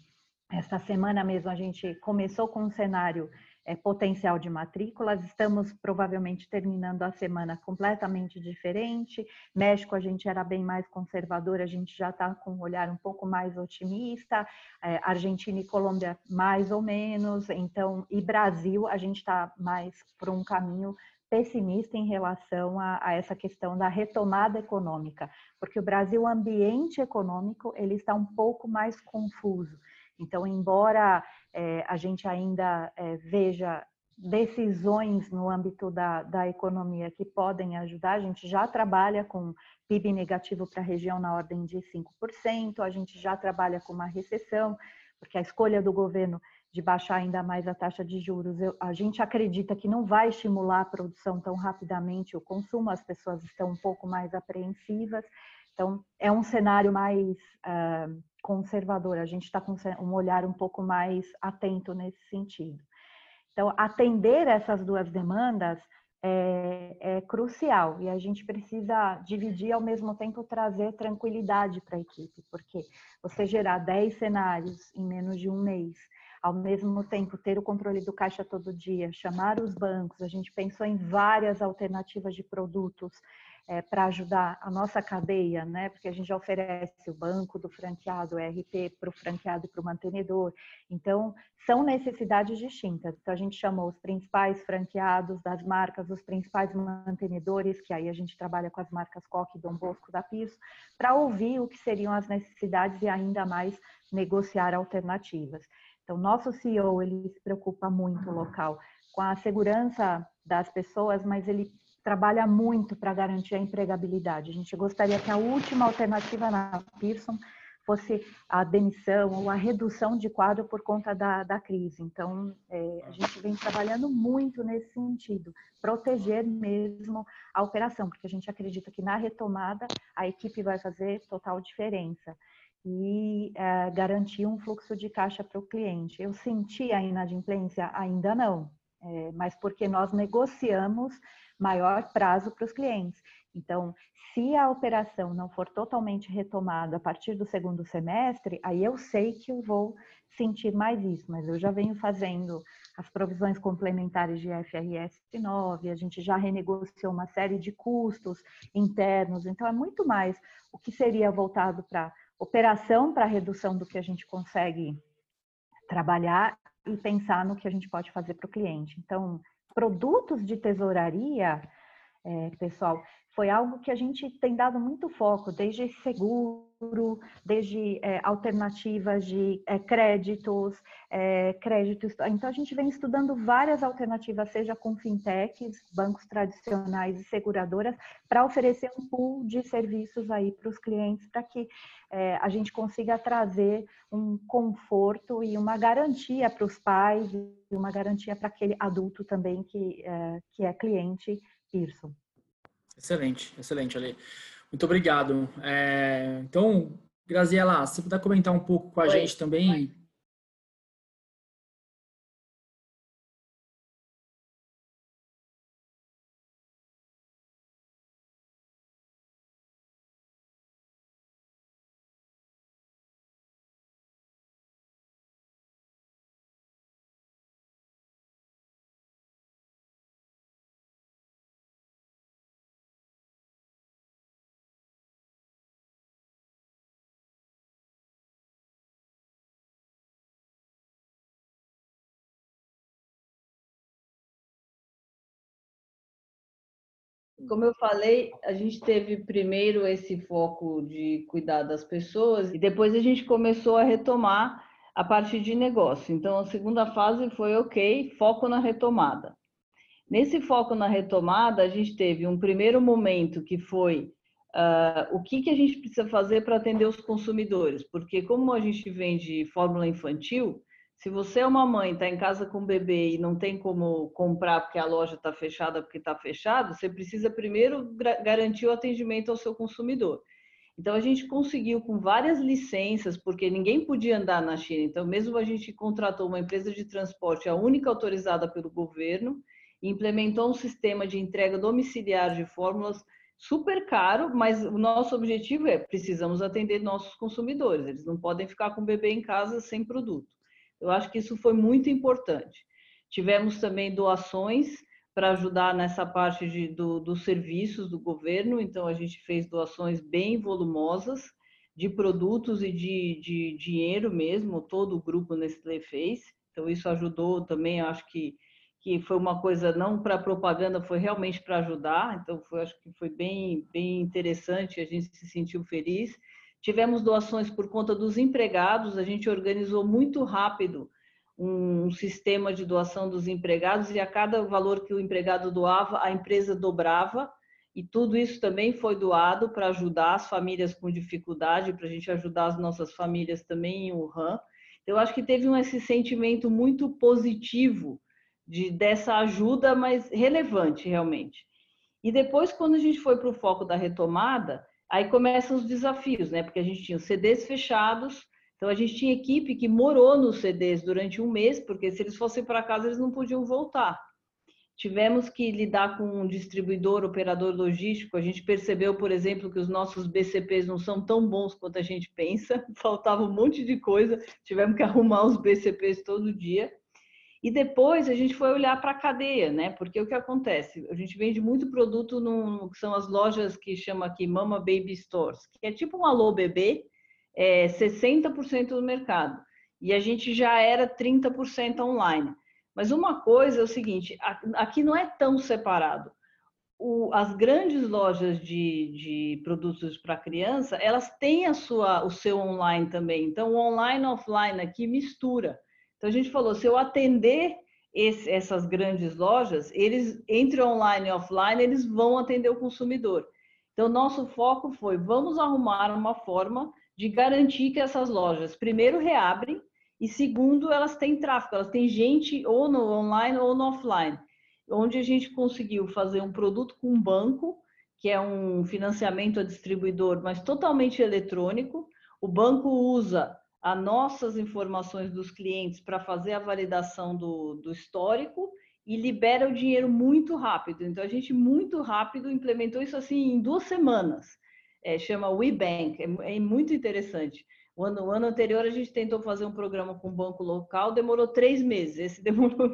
esta semana mesmo a gente começou com um cenário é, potencial de matrículas. Estamos provavelmente terminando a semana completamente diferente. México a gente era bem mais conservador, a gente já está com um olhar um pouco mais otimista. É, Argentina e Colômbia mais ou menos. Então, e Brasil a gente está mais por um caminho pessimista em relação a, a, essa questão da retomada econômica, porque o Brasil, o ambiente econômico, ele está um pouco mais confuso. Então, embora é, a gente ainda é, veja decisões no âmbito da, da economia que podem ajudar, a gente já trabalha com PIB negativo para a região na ordem de 5%, a gente já trabalha com uma recessão, porque a escolha do governo de baixar ainda mais a taxa de juros, eu, a gente acredita que não vai estimular a produção tão rapidamente, o consumo, as pessoas estão um pouco mais apreensivas, então é um cenário mais uh, conservador, a gente está com um olhar um pouco mais atento nesse sentido. Então, atender essas duas demandas é, é, crucial e a gente precisa dividir ao mesmo tempo trazer tranquilidade para a equipe, porque você gerar 10 cenários em menos de um mês, ao mesmo tempo ter o controle do caixa todo dia, chamar os bancos, a gente pensou em várias alternativas de produtos é, para ajudar a nossa cadeia, né? Porque a gente já oferece o banco do franqueado, o RP para o franqueado e para o mantenedor. Então, são necessidades distintas. Então, a gente chamou os principais franqueados das marcas, os principais mantenedores, que aí a gente trabalha com as marcas Coque Dom Bosco da Piso, para ouvir o que seriam as necessidades e ainda mais negociar alternativas. Então, nosso CEO, ele se preocupa muito local com a segurança das pessoas, mas ele trabalha muito para garantir a empregabilidade. A gente gostaria que a última alternativa na Pearson fosse a demissão ou a redução de quadro por conta da, da crise. Então, é, a gente vem trabalhando muito nesse sentido, proteger mesmo a operação, porque a gente acredita que na retomada a equipe vai fazer total diferença e é, garantir um fluxo de caixa para o cliente. Eu senti a inadimplência? Ainda não, é, mas porque nós negociamos maior prazo para os clientes. Então, se a operação não for totalmente retomada a partir do segundo semestre, aí eu sei que eu vou sentir mais isso, mas eu já venho fazendo as provisões complementares de FRS 9, a gente já renegociou uma série de custos internos, então é muito mais o que seria voltado para operação, para redução do que a gente consegue trabalhar e pensar no que a gente pode fazer para o cliente. Então, produtos de tesouraria, é, pessoal, foi algo que a gente tem dado muito foco, desde seguro, desde é, alternativas de é, créditos, é, créditos. Então, a gente vem estudando várias alternativas, seja com fintechs, bancos tradicionais e seguradoras, para oferecer um pool de serviços aí para os clientes, para que é, a gente consiga trazer um conforto e uma garantia para os pais e uma garantia para aquele adulto também que, é, que é cliente Pearson. Excelente, excelente, Ale. Muito obrigado. É, então, Graziela, se puder comentar um pouco com a Oi. gente também, Oi. Como eu falei, a gente teve primeiro esse foco de cuidar das pessoas e depois a gente começou a retomar a parte de negócio. Então, a segunda fase foi ok, foco na retomada. Nesse foco na retomada, a gente teve um primeiro momento que foi uh, o que, que a gente precisa fazer para atender os consumidores, porque como a gente vende fórmula infantil, se você é uma mãe, está em casa com o bebê e não tem como comprar porque a loja está fechada porque está fechado, você precisa primeiro garantir o atendimento ao seu consumidor. Então a gente conseguiu com várias licenças, porque ninguém podia andar na China. Então mesmo a gente contratou uma empresa de transporte, a única autorizada pelo governo, e implementou um sistema de entrega domiciliar de fórmulas super caro, mas o nosso objetivo é precisamos atender nossos consumidores. Eles não podem ficar com o bebê em casa sem produto. Eu acho que isso foi muito importante. Tivemos também doações para ajudar nessa parte de, do, dos serviços do governo, então a gente fez doações bem volumosas de produtos e de, de dinheiro mesmo, todo o grupo Nestlé fez. Então isso ajudou também, acho que que foi uma coisa não para propaganda, foi realmente para ajudar. Então, foi, acho que foi bem, bem interessante, a gente se sentiu feliz. Tivemos doações por conta dos empregados, a gente organizou muito rápido um sistema de doação dos empregados e a cada valor que o empregado doava, a empresa dobrava. E tudo isso também foi doado para ajudar as famílias com dificuldade, para a gente ajudar as nossas famílias também em Wuhan. Então, eu acho que teve um, esse sentimento muito positivo de, dessa ajuda, mas relevante realmente. E depois, quando a gente foi para o foco da retomada, Aí começam os desafios, né? Porque a gente tinha os CDs fechados, então a gente tinha equipe que morou nos CDs durante um mês, porque se eles fossem para casa eles não podiam voltar. Tivemos que lidar com um distribuidor, operador logístico. A gente percebeu, por exemplo, que os nossos BCPs não são tão bons quanto a gente pensa. Faltava um monte de coisa. Tivemos que arrumar os BCPs todo dia. E depois a gente foi olhar para a cadeia, né? Porque o que acontece? A gente vende muito produto no que são as lojas que chama aqui Mama Baby Stores, que é tipo um alô bebê, é 60% do mercado. E a gente já era 30% online. Mas uma coisa é o seguinte, aqui não é tão separado. O, as grandes lojas de, de produtos para criança, elas têm a sua, o seu online também. Então, o online e offline aqui mistura. Então a gente falou, se eu atender esse, essas grandes lojas, eles entre online e offline, eles vão atender o consumidor. Então nosso foco foi, vamos arrumar uma forma de garantir que essas lojas primeiro reabrem e segundo elas têm tráfego, elas têm gente ou no online ou no offline, onde a gente conseguiu fazer um produto com banco que é um financiamento a distribuidor, mas totalmente eletrônico. O banco usa as nossas informações dos clientes para fazer a validação do, do histórico e libera o dinheiro muito rápido. Então, a gente muito rápido implementou isso assim em duas semanas. É, chama WeBank, é, é muito interessante. O ano, o ano, anterior a gente tentou fazer um programa com um banco local, demorou três meses, esse demorou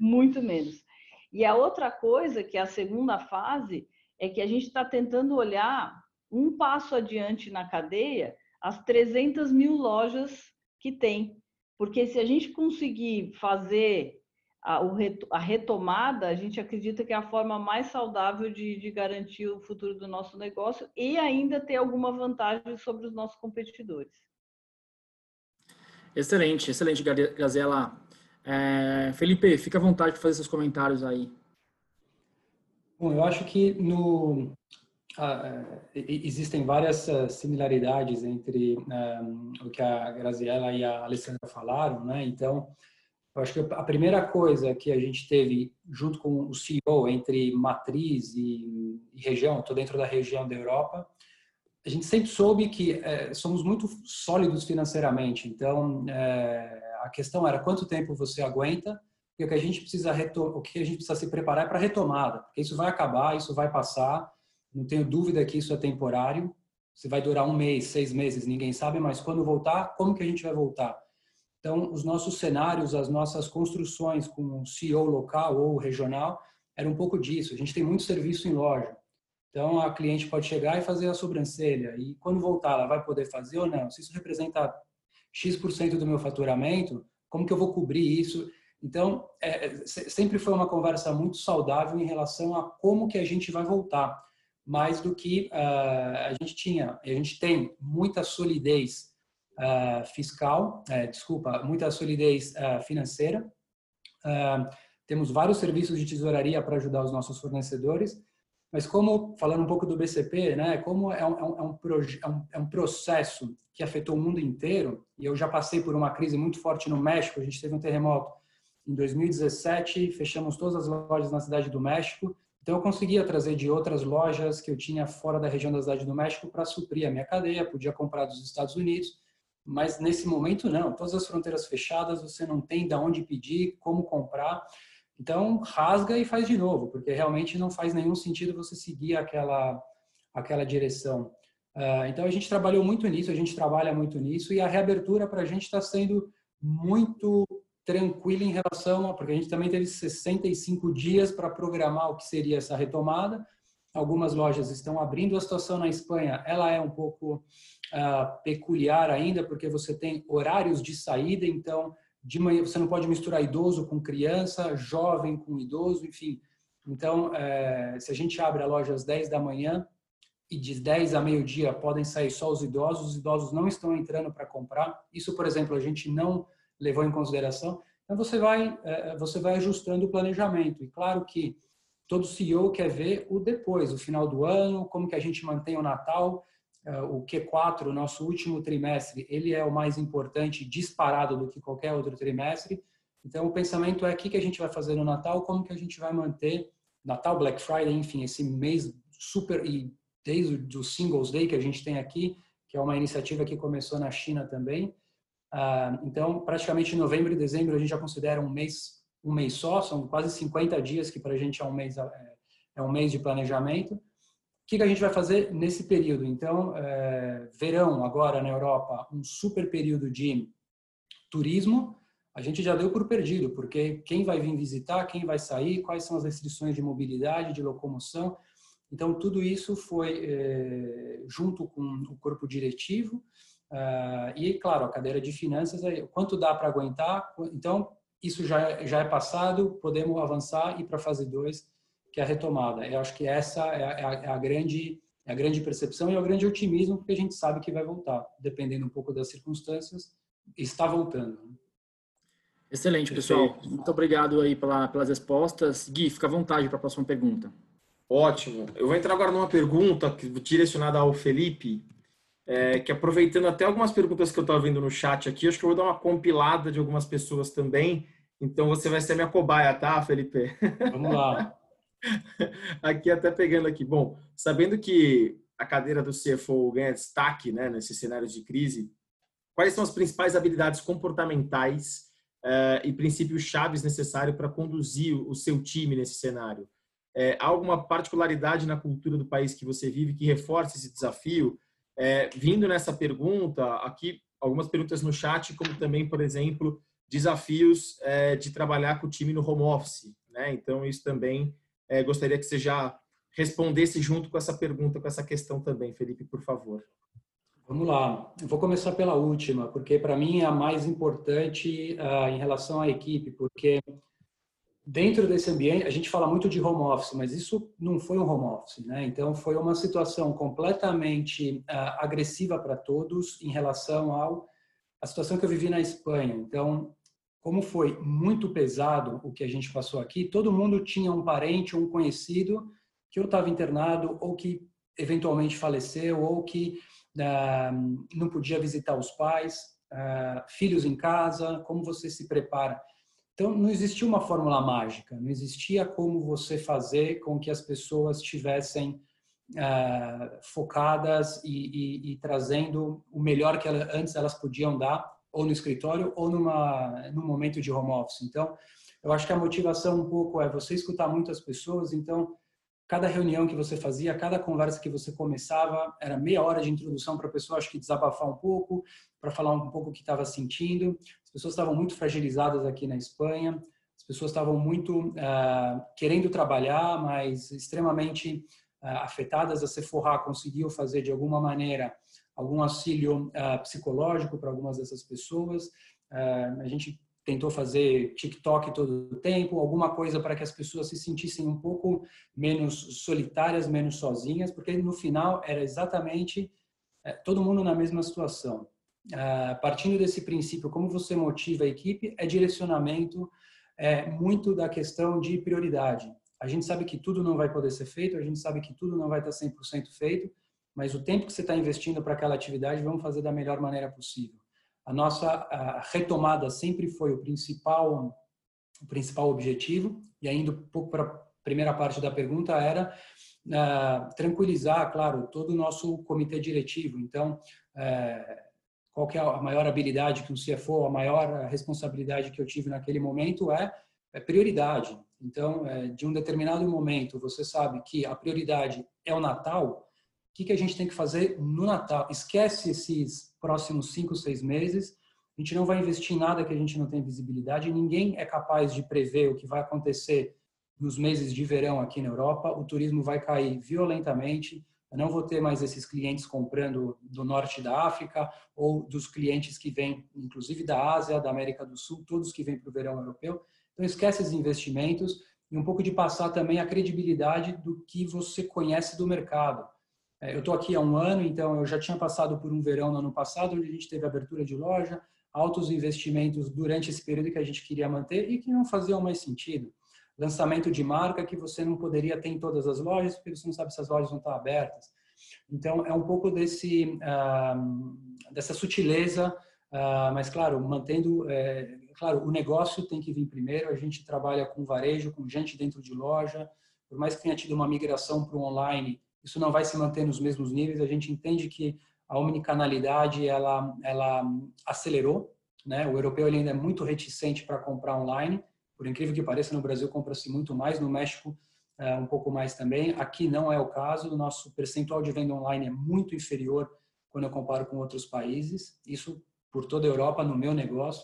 muito menos. E a outra coisa, que é a segunda fase, é que a gente está tentando olhar um passo adiante na cadeia as 300 mil lojas que tem. Porque se a gente conseguir fazer a, a, retomada, a gente acredita que é a forma mais saudável de, de, garantir o futuro do nosso negócio e ainda ter alguma vantagem sobre os nossos competidores. Excelente, excelente, Gazela. É, Felipe, fica à vontade para fazer seus comentários aí. Bom, eu acho que no, ah, é, existem várias ah, similaridades entre um, ah, o que a Graziella e a Alessandra falaram, né? Então, eu acho que a primeira coisa que a gente teve junto com o CEO entre matriz e, e região, estou dentro da região da Europa, a gente sempre soube que é, somos muito sólidos financeiramente. Então, é, a questão era quanto tempo você aguenta e o que a gente precisa o que a gente precisa se preparar é para retomada, porque isso vai acabar, isso vai passar não tenho dúvida que isso é temporário. Se vai durar um mês, seis meses, ninguém sabe, mas quando voltar, como que a gente vai voltar? Então, os nossos cenários, as nossas construções com o CEO local ou regional, era um pouco disso. A gente tem muito serviço em loja. Então, a cliente pode chegar e fazer a sobrancelha. E quando voltar, ela vai poder fazer ou não? Se isso representa X% do meu faturamento, como que eu vou cobrir isso? Então, é, sempre foi uma conversa muito saudável em relação a como que a gente vai voltar, mais do que uh, a gente tinha. A gente tem muita solidez uh, fiscal, uh, desculpa, muita solidez financeira. temos vários serviços de tesouraria para ajudar os nossos fornecedores, mas como, falando um pouco do BCP, né, como é um, é um, é um, é um processo que afetou o mundo inteiro, e eu já passei por uma crise muito forte no México, a gente teve um terremoto em 2017, fechamos todas as lojas na cidade do México. Então, eu conseguia trazer de outras lojas que eu tinha fora da região da cidade do México para suprir a minha cadeia, podia comprar dos Estados Unidos, mas nesse momento não. Todas as fronteiras fechadas, você não tem de onde pedir, como comprar. Então, rasga e faz de novo, porque realmente não faz nenhum sentido você seguir aquela, aquela direção. Uh, então, a gente trabalhou muito nisso, a gente trabalha muito nisso, e a reabertura para a gente está sendo muito tranquila em relação a, porque a gente também teve 65 dias para programar o que seria essa retomada. Algumas lojas estão abrindo. A situação na Espanha, ela é um pouco uh, peculiar ainda, porque você tem horários de saída, então de manhã você não pode misturar idoso com criança, jovem com idoso, enfim. Então, é, se a gente abre a loja às 10 da manhã e de 10 a meio-dia podem sair só os idosos, os idosos não estão entrando para comprar. Isso, por exemplo, a gente não levou em consideração. Então você vai é, é, você vai ajustando o planejamento. E claro que todo CEO quer ver o depois, o final do ano, como que a gente mantém o Natal, é, o Q4, o nosso último trimestre, ele é o mais importante disparado do que qualquer outro trimestre. Então o pensamento é o que a gente vai fazer no Natal, como que a gente vai manter Natal, Black Friday, enfim, esse mês super e desde o Singles Day que a gente tem aqui, que é uma iniciativa que começou na China também, então, praticamente em novembro e dezembro a gente já considera um mês um mês só, são quase 50 dias que para a gente é um mês é, é, um mês de planejamento. O que, que a gente vai fazer nesse período? Então, é, verão agora na Europa, um super período de turismo, a gente já deu por perdido, porque quem vai vir visitar, quem vai sair, quais são as restrições de mobilidade, de locomoção. Então, tudo isso foi é, junto com o corpo diretivo, e, claro, a cadeira de finanças, quanto dá para aguentar? Então, isso já, já é passado, podemos avançar e ir para a fase 2, que é a retomada. Eu acho que essa é a, é a, é a grande, é a grande percepção e é o grande otimismo, porque a gente sabe que vai voltar, dependendo um pouco das circunstâncias, está voltando. Excelente, pessoal. Muito obrigado aí pela, pelas respostas. Gui, fica à vontade para a próxima pergunta. Ótimo. Eu vou entrar agora numa pergunta direcionada ao Felipe é, que aproveitando até algumas perguntas que eu estava vendo no chat aqui, acho que eu vou dar uma compilada de algumas pessoas também. Então você vai ser minha cobaia, tá, Felipe? Vamos lá. aqui até pegando aqui. Bom, sabendo que a cadeira do CFO ganha destaque, né, nesse cenário de crise, quais são as principais habilidades comportamentais uh, e princípios chaves necessários para conduzir o seu time nesse cenário? É, há alguma particularidade na cultura do país que você vive que reforce esse desafio? É, vindo nessa pergunta, aqui algumas perguntas no chat, como também, por exemplo, desafios é, de trabalhar com o time no home office. Né? Então, isso também é, gostaria que você já respondesse junto com essa pergunta, com essa questão também, Felipe, por favor. Vamos lá. Eu vou começar pela última, porque para mim é a mais importante uh, em relação à equipe, porque dentro desse ambiente, a gente fala muito de home office, mas isso não foi um home office, né? Então foi uma situação completamente uh, agressiva para todos em relação ao a situação que eu vivi na Espanha. Então, como foi muito pesado o que a gente passou aqui, todo mundo tinha um parente ou um conhecido que ou estava internado ou que eventualmente faleceu ou que uh, não podia visitar os pais, uh, filhos em casa, como você se prepara então, não existia uma fórmula mágica, não existia como você fazer com que as pessoas estivessem uh, focadas e, e, e, trazendo o melhor que ela, antes elas podiam dar, ou no escritório, ou numa, num momento de home office. Então, eu acho que a motivação um pouco é você escutar muitas pessoas, então, cada reunião que você fazia, cada conversa que você começava, era meia hora de introdução para a pessoa, acho que desabafar um pouco, para falar um pouco o que estava sentindo pessoas estavam muito fragilizadas aqui na Espanha, as pessoas estavam muito uh, querendo trabalhar, mas extremamente uh, afetadas. A Sephora conseguiu fazer de alguma maneira algum auxílio uh, psicológico para algumas dessas pessoas. a gente tentou fazer TikTok todo o tempo, alguma coisa para que as pessoas se sentissem um pouco menos solitárias, menos sozinhas, porque no final era exatamente é, todo mundo na mesma situação. Ah, partindo desse princípio, como você motiva a equipe, é direcionamento, é muito da questão de prioridade. A gente sabe que tudo não vai poder ser feito, a gente sabe que tudo não vai estar 100% feito, mas o tempo que você está investindo para aquela atividade, vamos fazer da melhor maneira possível. A nossa a retomada sempre foi o principal, o principal objetivo, e ainda um pouco para a primeira parte da pergunta era uh, tranquilizar, claro, todo o nosso comitê diretivo. Então, uh, qual é a maior habilidade que um CFO, a maior responsabilidade que eu tive naquele momento é, é prioridade. Então, é, de um determinado momento, você sabe que a prioridade é o Natal, o que, que a gente tem que fazer no Natal? Esquece esses próximos cinco, seis meses. A gente não vai investir em nada que a gente não tem visibilidade. Ninguém é capaz de prever o que vai acontecer nos meses de verão aqui na Europa. O turismo vai cair violentamente. Eu não vou ter mais esses clientes comprando do norte da África ou dos clientes que vêm, inclusive da Ásia, da América do Sul, todos que vêm para o verão europeu. Então, esquece esses investimentos e um pouco de passar também a credibilidade do que você conhece do mercado. É, eu estou aqui há um ano, então eu já tinha passado por um verão no ano passado, onde a gente teve abertura de loja, altos investimentos durante esse período que a gente queria manter e que não faziam mais sentido. Lançamento de marca que você não poderia ter em todas as lojas, porque você não sabe se as lojas vão estar abertas. Então, é um pouco desse, uh, dessa sutileza, uh, mas, claro, mantendo... É, claro, o negócio tem que vir primeiro, a gente trabalha com varejo, com gente dentro de loja, por mais que tenha tido uma migração para o online, isso não vai se manter nos mesmos níveis. A gente entende que a omnicanalidade ela ela acelerou, né? O europeu ele ainda é muito reticente para comprar online. Por incrível que pareça, no Brasil compra-se muito mais, no México é, um pouco mais também. Aqui não é o caso. O nosso percentual de venda online é muito inferior quando eu comparo com outros países. Isso por toda a Europa no meu negócio.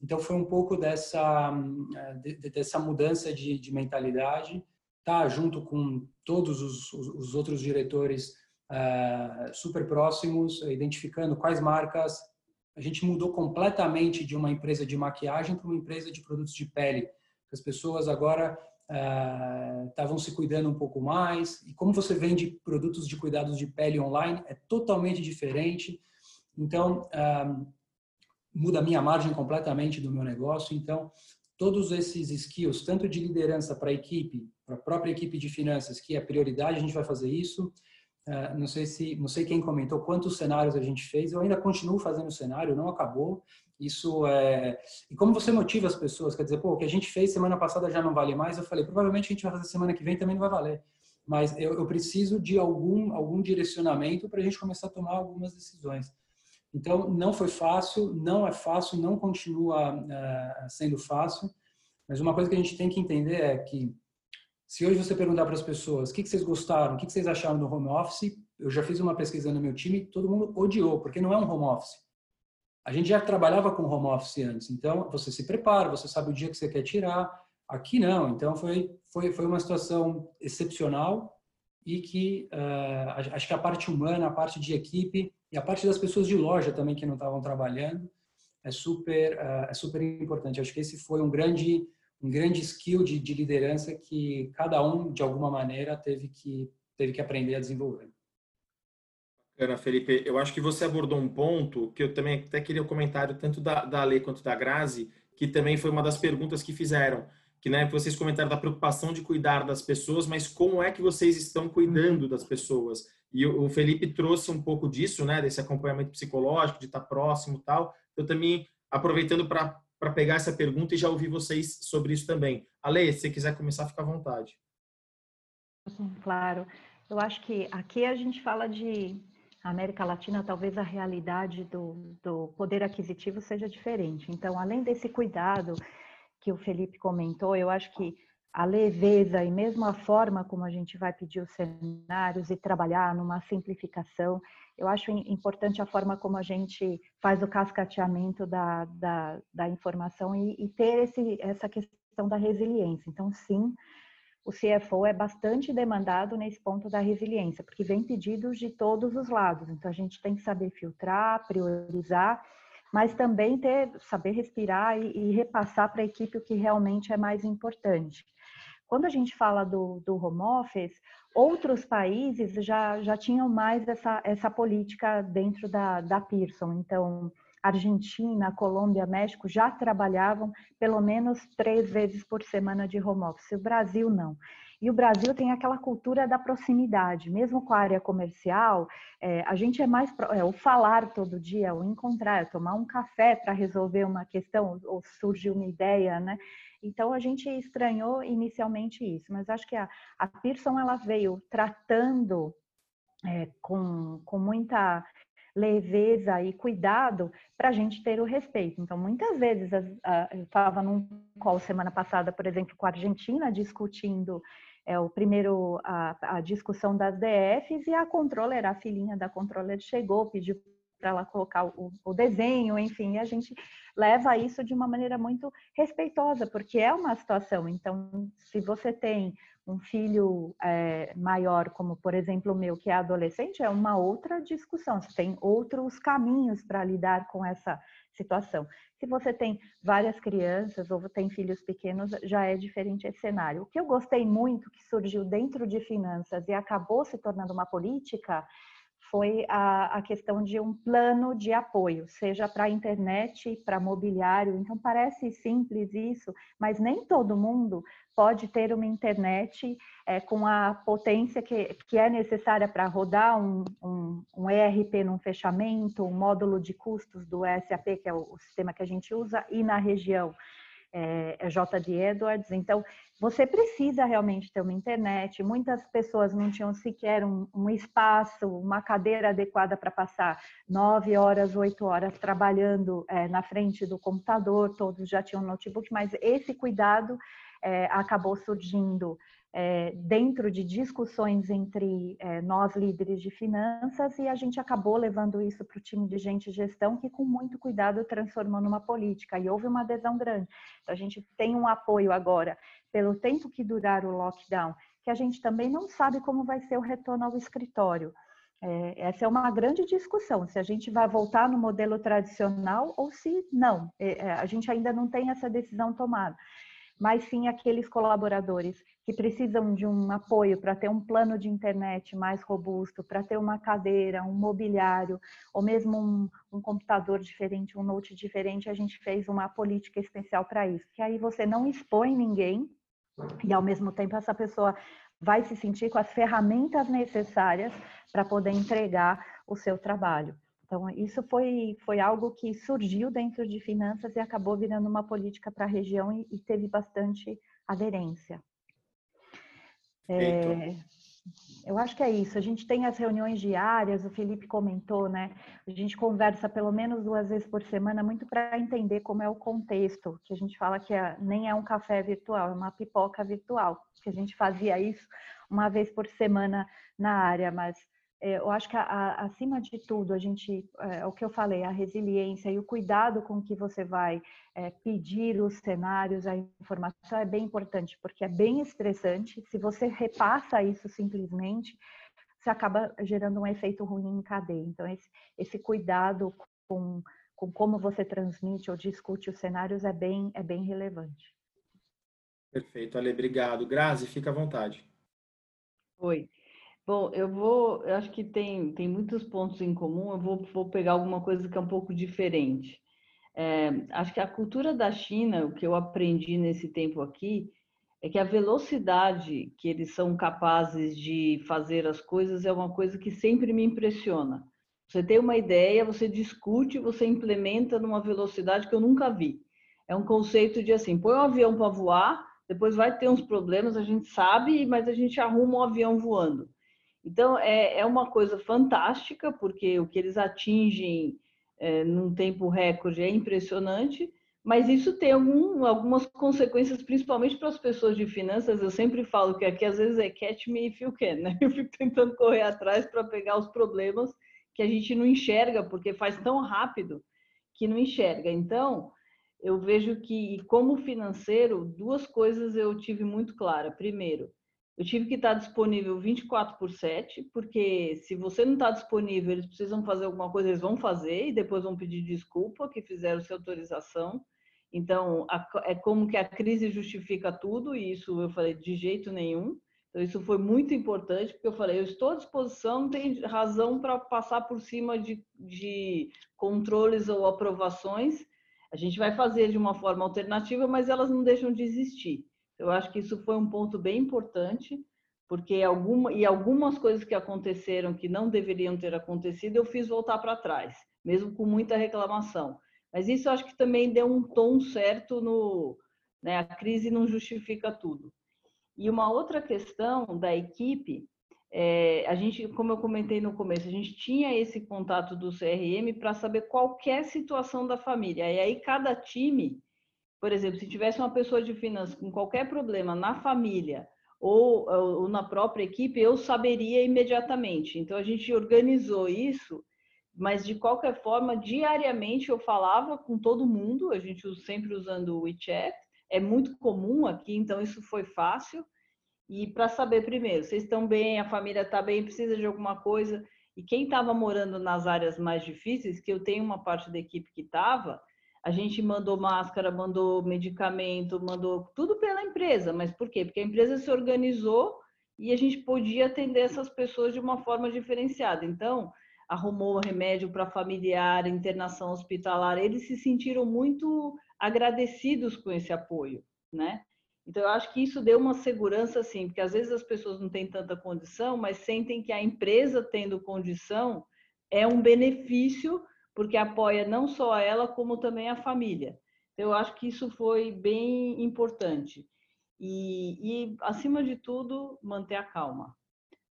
Então foi um pouco dessa é, dessa mudança de, de mentalidade tá junto com todos os, os outros diretores uh, super próximos, identificando quais marcas. A gente mudou completamente de uma empresa de maquiagem para uma empresa de produtos de pele. As pessoas agora estavam uh, se cuidando um pouco mais. E como você vende produtos de cuidados de pele online, é totalmente diferente. Então, uh, muda a minha margem completamente do meu negócio. Então, todos esses skills, tanto de liderança para a equipe, para a própria equipe de finanças, que é prioridade, a gente vai fazer isso. Uh, não sei se, não sei quem comentou quantos cenários a gente fez. Eu ainda continuo fazendo cenário, não acabou. Isso é e como você motiva as pessoas, quer dizer, pô, o que a gente fez semana passada já não vale mais. Eu falei, provavelmente a gente vai fazer semana que vem também não vai valer. Mas eu, eu preciso de algum algum direcionamento para a gente começar a tomar algumas decisões. Então, não foi fácil, não é fácil, não continua uh, sendo fácil, mas uma coisa que a gente tem que entender é que se hoje você perguntar para as pessoas o que, vocês gostaram, o que, que vocês acharam do home office, eu já fiz uma pesquisa no meu time, todo mundo odiou, porque não é um home office. A gente já trabalhava com home office antes, então você se prepara, você sabe o dia que você quer tirar. Aqui não, então foi foi foi uma situação excepcional e que uh, acho que a parte humana, a parte de equipe e a parte das pessoas de loja também que não estavam trabalhando é super uh, é super importante. Acho que esse foi um grande um grande skill de, de liderança que cada um de alguma maneira teve que teve que aprender a desenvolver. Bacana, Felipe. Eu acho que você abordou um ponto que eu também até queria um comentário tanto da, da Ale quanto da Grazi, que também foi uma das perguntas que fizeram que né, vocês comentaram da preocupação de cuidar das pessoas, mas como é que vocês estão cuidando das pessoas? E o Felipe trouxe um pouco disso, né, desse acompanhamento psicológico, de estar próximo, tal. Eu também aproveitando para para pegar essa pergunta e já ouvir vocês sobre isso também. Ale, se você quiser começar, fica à vontade. Claro. Eu acho que aqui a gente fala de América Latina, talvez a realidade do, do poder aquisitivo seja diferente. Então, além desse cuidado que o Felipe comentou, eu acho que a leveza e mesmo a forma como a gente vai pedir os cenários e trabalhar numa simplificação, eu acho importante a forma como a gente faz o cascateamento da, da, da informação e, e, ter esse, essa questão da resiliência. Então, sim, o CFO é bastante demandado nesse ponto da resiliência, porque vem pedidos de todos os lados. Então, a gente tem que saber filtrar, priorizar mas também ter saber respirar e, e repassar para a equipe o que realmente é mais importante. Quando a gente fala do, do home office, outros países já, já tinham mais essa, essa política dentro da, da Pearson. Então, Argentina, Colômbia, México já trabalhavam pelo menos três vezes por semana de home office. O Brasil não. E o Brasil tem aquela cultura da proximidade, mesmo com a área comercial, é, a gente é mais é, o falar todo dia, o encontrar, tomar um café para resolver uma questão ou surge uma ideia, né? Então a gente estranhou inicialmente isso, mas acho que a, a Pearson ela veio tratando é, com, com muita leveza e cuidado para a gente ter o respeito. Então, muitas vezes, eu estava num call semana passada, por exemplo, com a Argentina, discutindo é, o primeiro a, a discussão das DFs e a controller, a filhinha da controller chegou, pediu para ela colocar o, o, desenho, enfim, a gente leva isso de uma maneira muito respeitosa, porque é uma situação. Então, se você tem um filho é, maior, como por exemplo o meu, que é adolescente, é uma outra discussão. Você tem outros caminhos para lidar com essa situação. Se você tem várias crianças ou tem filhos pequenos, já é diferente esse cenário. O que eu gostei muito que surgiu dentro de finanças e acabou se tornando uma política foi a, a questão de um plano de apoio, seja para a internet, para mobiliário. Então, parece simples isso, mas nem todo mundo pode ter uma internet é, com a potência que, que é necessária para rodar um, um, um, ERP num fechamento, um módulo de custos do SAP, que é o, o sistema que a gente usa, e na região é, é JD Edwards. Então, você precisa realmente ter uma internet. Muitas pessoas não tinham sequer um, um espaço, uma cadeira adequada para passar nove horas, oito horas trabalhando é, na frente do computador. Todos já tinham notebook, mas esse cuidado é, acabou surgindo é, dentro de discussões entre é, nós líderes de finanças e a gente acabou levando isso para o time de gente gestão que com muito cuidado transformou numa política e houve uma adesão grande. Então a gente tem um apoio agora pelo tempo que durar o lockdown, que a gente também não sabe como vai ser o retorno ao escritório. É, essa é uma grande discussão, se a gente vai voltar no modelo tradicional ou se não. É, é, a gente ainda não tem essa decisão tomada mas sim aqueles colaboradores que precisam de um apoio para ter um plano de internet mais robusto, para ter uma cadeira, um mobiliário, ou mesmo um, um, computador diferente, um note diferente, a gente fez uma política especial para isso. Que aí você não expõe ninguém e ao mesmo tempo essa pessoa vai se sentir com as ferramentas necessárias para poder entregar o seu trabalho. Então, isso foi, foi algo que surgiu dentro de finanças e acabou virando uma política para a região e, e, teve bastante aderência. É, eu acho que é isso. A gente tem as reuniões diárias, o Felipe comentou, né? A gente conversa pelo menos duas vezes por semana, muito para entender como é o contexto, que a gente fala que é, nem é um café virtual, é uma pipoca virtual, que a gente fazia isso uma vez por semana na área, mas eu acho que a, a, acima de tudo a gente é, o que eu falei a resiliência e o cuidado com que você vai é, pedir os cenários a informação é bem importante porque é bem estressante. Se você repassa isso simplesmente você acaba gerando um efeito ruim em cadeia. Então esse, esse cuidado com, com como você transmite ou discute os cenários é bem é bem relevante. Perfeito Ale obrigado. Grazi fica à vontade. Oi Bom, eu vou, eu acho que tem, tem muitos pontos em comum, eu vou, vou pegar alguma coisa que é um pouco diferente. É, acho que a cultura da China, o que eu aprendi nesse tempo aqui, é que a velocidade que eles são capazes de fazer as coisas é uma coisa que sempre me impressiona. Você tem uma ideia, você discute, você implementa numa velocidade que eu nunca vi. É um conceito de assim, põe um avião para voar, depois vai ter uns problemas, a gente sabe, mas a gente arruma um avião voando. Então, é, é uma coisa fantástica, porque o que eles atingem é, num tempo recorde é impressionante, mas isso tem algum, algumas consequências, principalmente para as pessoas de finanças. Eu sempre falo que aqui às vezes é catch me if you can, né? Eu fico tentando correr atrás para pegar os problemas que a gente não enxerga, porque faz tão rápido que não enxerga. Então, eu vejo que, como financeiro, duas coisas eu tive muito clara. Primeiro, eu tive que estar disponível 24 por 7, porque se você não está disponível, eles precisam fazer alguma coisa, eles vão fazer e depois vão pedir desculpa que fizeram sem autorização. Então, é como que a crise justifica tudo, e isso eu falei de jeito nenhum. Então, isso foi muito importante, porque eu falei, eu estou à disposição, não tem razão para passar por cima de, de controles ou aprovações. A gente vai fazer de uma forma alternativa, mas elas não deixam de existir. Eu acho que isso foi um ponto bem importante, porque alguma, e algumas coisas que aconteceram que não deveriam ter acontecido, eu fiz voltar para trás, mesmo com muita reclamação. Mas isso eu acho que também deu um tom certo no. Né, a crise não justifica tudo. E uma outra questão da equipe, é, a gente, como eu comentei no começo, a gente tinha esse contato do CRM para saber qualquer situação da família. E aí cada time, por exemplo, se tivesse uma pessoa de finanças com qualquer problema na família ou, ou na própria equipe, eu saberia imediatamente. Então a gente organizou isso mas de qualquer forma, diariamente eu falava com todo mundo, a gente sempre usando o WeChat, é muito comum aqui, então isso foi fácil. E para saber primeiro, vocês estão bem, a família está bem, precisa de alguma coisa. E quem estava morando nas áreas mais difíceis, que eu tenho uma parte da equipe que estava, a gente mandou máscara, mandou medicamento, mandou tudo pela empresa. Mas por quê? Porque a empresa se organizou e a gente podia atender essas pessoas de uma forma diferenciada. Então, arrumou remédio para familiar, internação hospitalar, eles se sentiram muito agradecidos com esse apoio, né? Então, eu acho que isso deu uma segurança, assim, porque às vezes as pessoas não têm tanta condição, mas sentem que a empresa tendo condição é um benefício, porque apoia não só ela, como também a família. Então, eu acho que isso foi bem importante. E, e acima de tudo, manter a calma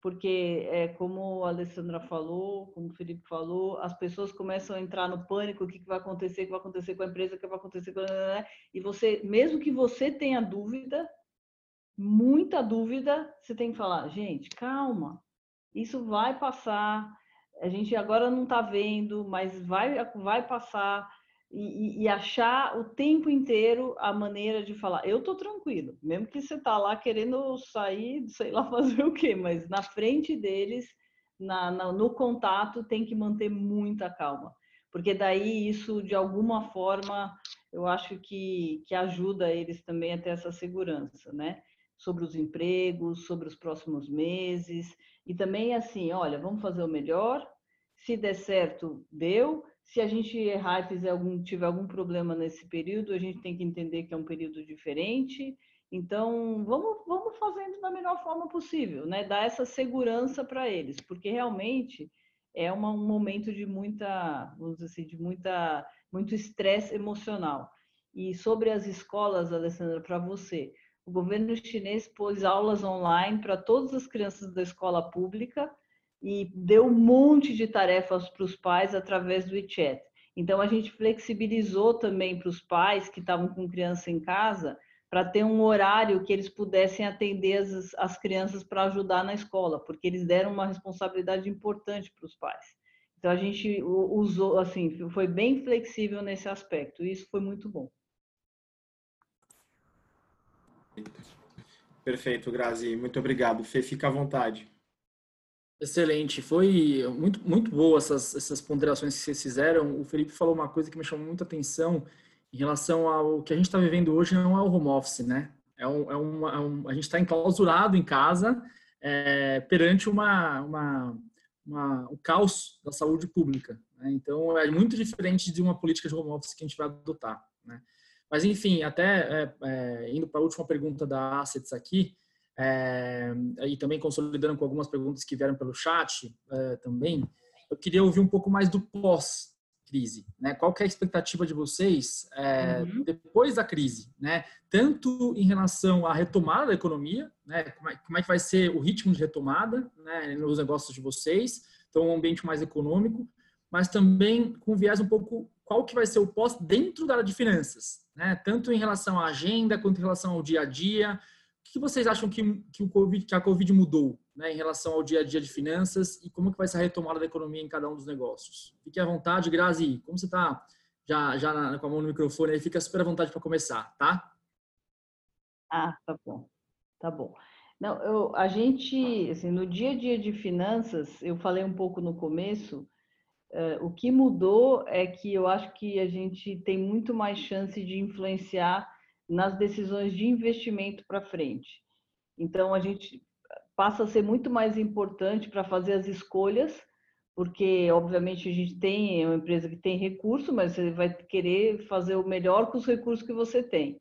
porque é como a Alessandra falou, como o Felipe falou, as pessoas começam a entrar no pânico, o que, vai acontecer, o que vai acontecer com a empresa, o que vai acontecer com a... e você, mesmo que você tenha dúvida, muita dúvida, você tem que falar, gente, calma, isso vai passar, a gente agora não está vendo, mas vai, vai passar, e, e, achar o tempo inteiro a maneira de falar. Eu tô tranquilo, mesmo que você tá lá querendo sair, sei lá fazer o quê, mas na frente deles, na, na, no contato, tem que manter muita calma, porque daí isso de alguma forma eu acho que, que ajuda eles também a ter essa segurança, né? Sobre os empregos, sobre os próximos meses e também assim, olha, vamos fazer o melhor. Se der certo, deu se a gente errar e algum, tiver algum problema nesse período, a gente tem que entender que é um período diferente. Então, vamos, vamos fazendo da melhor forma possível, né? Dar essa segurança para eles, porque realmente é uma, um momento de muita, vamos dizer assim, de muita, muito estresse emocional. E sobre as escolas, Alessandra, para você, o governo chinês pôs aulas online para todas as crianças da escola pública e deu um monte de tarefas para os pais através do WeChat. Então, a gente flexibilizou também para os pais que estavam com criança em casa, para ter um horário que eles pudessem atender as, as crianças para ajudar na escola, porque eles deram uma responsabilidade importante para os pais. Então, a gente usou, assim, foi bem flexível nesse aspecto, e isso foi muito bom. Perfeito, Grazi. Muito obrigado. Fê, fica à vontade. Excelente, foi muito, muito boa essas, essas ponderações que vocês fizeram. O Felipe falou uma coisa que me chamou muita atenção em relação ao que a gente está vivendo hoje não é o home office, né? É um, é uma, é um a gente está enclausurado em casa é, perante uma, uma, uma, o caos da saúde pública. Né? Então, é muito diferente de uma política de home office que a gente vai adotar. Né? Mas, enfim, até é, é indo para a última pergunta da Assets aqui, é, e também consolidando com algumas perguntas que vieram pelo chat é, também, eu queria ouvir um pouco mais do pós-crise, né? Qual é a expectativa de vocês é, uhum. depois da crise, né? Tanto em relação à retomada da economia, né? Como é, como é, que vai ser o ritmo de retomada, né? Nos negócios de vocês, então um ambiente mais econômico, mas também com viés um pouco qual que vai ser o pós dentro da área de finanças, né? Tanto em relação à agenda quanto em relação ao dia a dia, que vocês acham que, que, o COVID, que a Covid mudou né, em relação ao dia a dia de finanças e como que vai ser a retomada da economia em cada um dos negócios? Fique à vontade, Grazi. Como você está já, já na, com a mão no microfone aí, fica super à vontade para começar, tá? Ah, tá bom. Tá bom. Não, eu, a gente, assim, no dia a dia de finanças, eu falei um pouco no começo, o que mudou é que eu acho que a gente tem muito mais chance de influenciar nas decisões de investimento para frente. Então, a gente passa a ser muito mais importante para fazer as escolhas, porque, obviamente, a gente tem é uma empresa que tem recurso, mas você vai querer fazer o melhor com os recursos que você tem.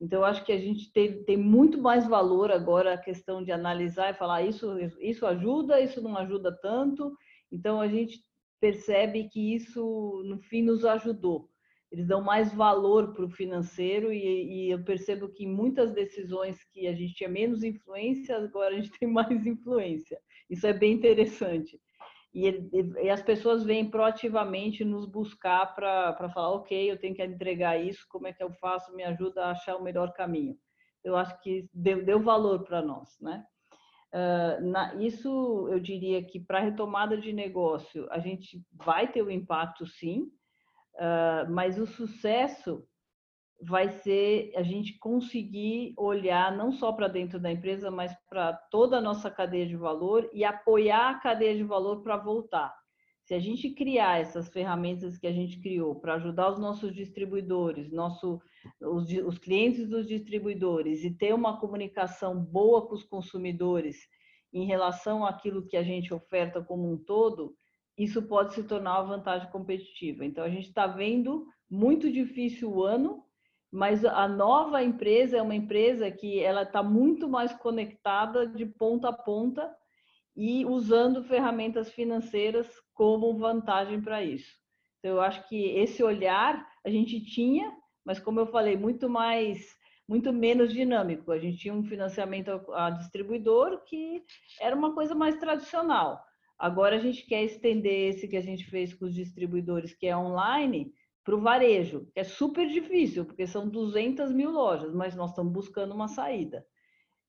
Então, acho que a gente tem, tem muito mais valor agora a questão de analisar e falar isso, isso ajuda, isso não ajuda tanto. Então, a gente percebe que isso, no fim, nos ajudou. Eles dão mais valor para o financeiro e, e, eu percebo que muitas decisões que a gente tinha menos influência, agora a gente tem mais influência. Isso é bem interessante. E, e as pessoas vêm proativamente nos buscar para falar, ok, eu tenho que entregar isso, como é que eu faço? Me ajuda a achar o melhor caminho. Eu acho que deu, deu valor para nós, né? Uh, na, isso eu diria que para retomada de negócio a gente vai ter o um impacto sim, uh, mas o sucesso vai ser a gente conseguir olhar não só para dentro da empresa, mas para toda a nossa cadeia de valor e apoiar a cadeia de valor para voltar. Se a gente criar essas ferramentas que a gente criou para ajudar os nossos distribuidores, nosso, os, os clientes dos distribuidores e ter uma comunicação boa com os consumidores em relação àquilo que a gente oferta como um todo, isso pode se tornar uma vantagem competitiva. Então, a gente está vendo muito difícil o ano, mas a nova empresa é uma empresa que ela está muito mais conectada de ponta a ponta e usando ferramentas financeiras como vantagem para isso. Então, eu acho que esse olhar a gente tinha, mas como eu falei, muito mais, muito menos dinâmico. A gente tinha um financiamento a distribuidor que era uma coisa mais tradicional. Agora a gente quer estender esse que a gente fez com os distribuidores, que é online, para o varejo, que é super difícil, porque são 200 mil lojas, mas nós estamos buscando uma saída.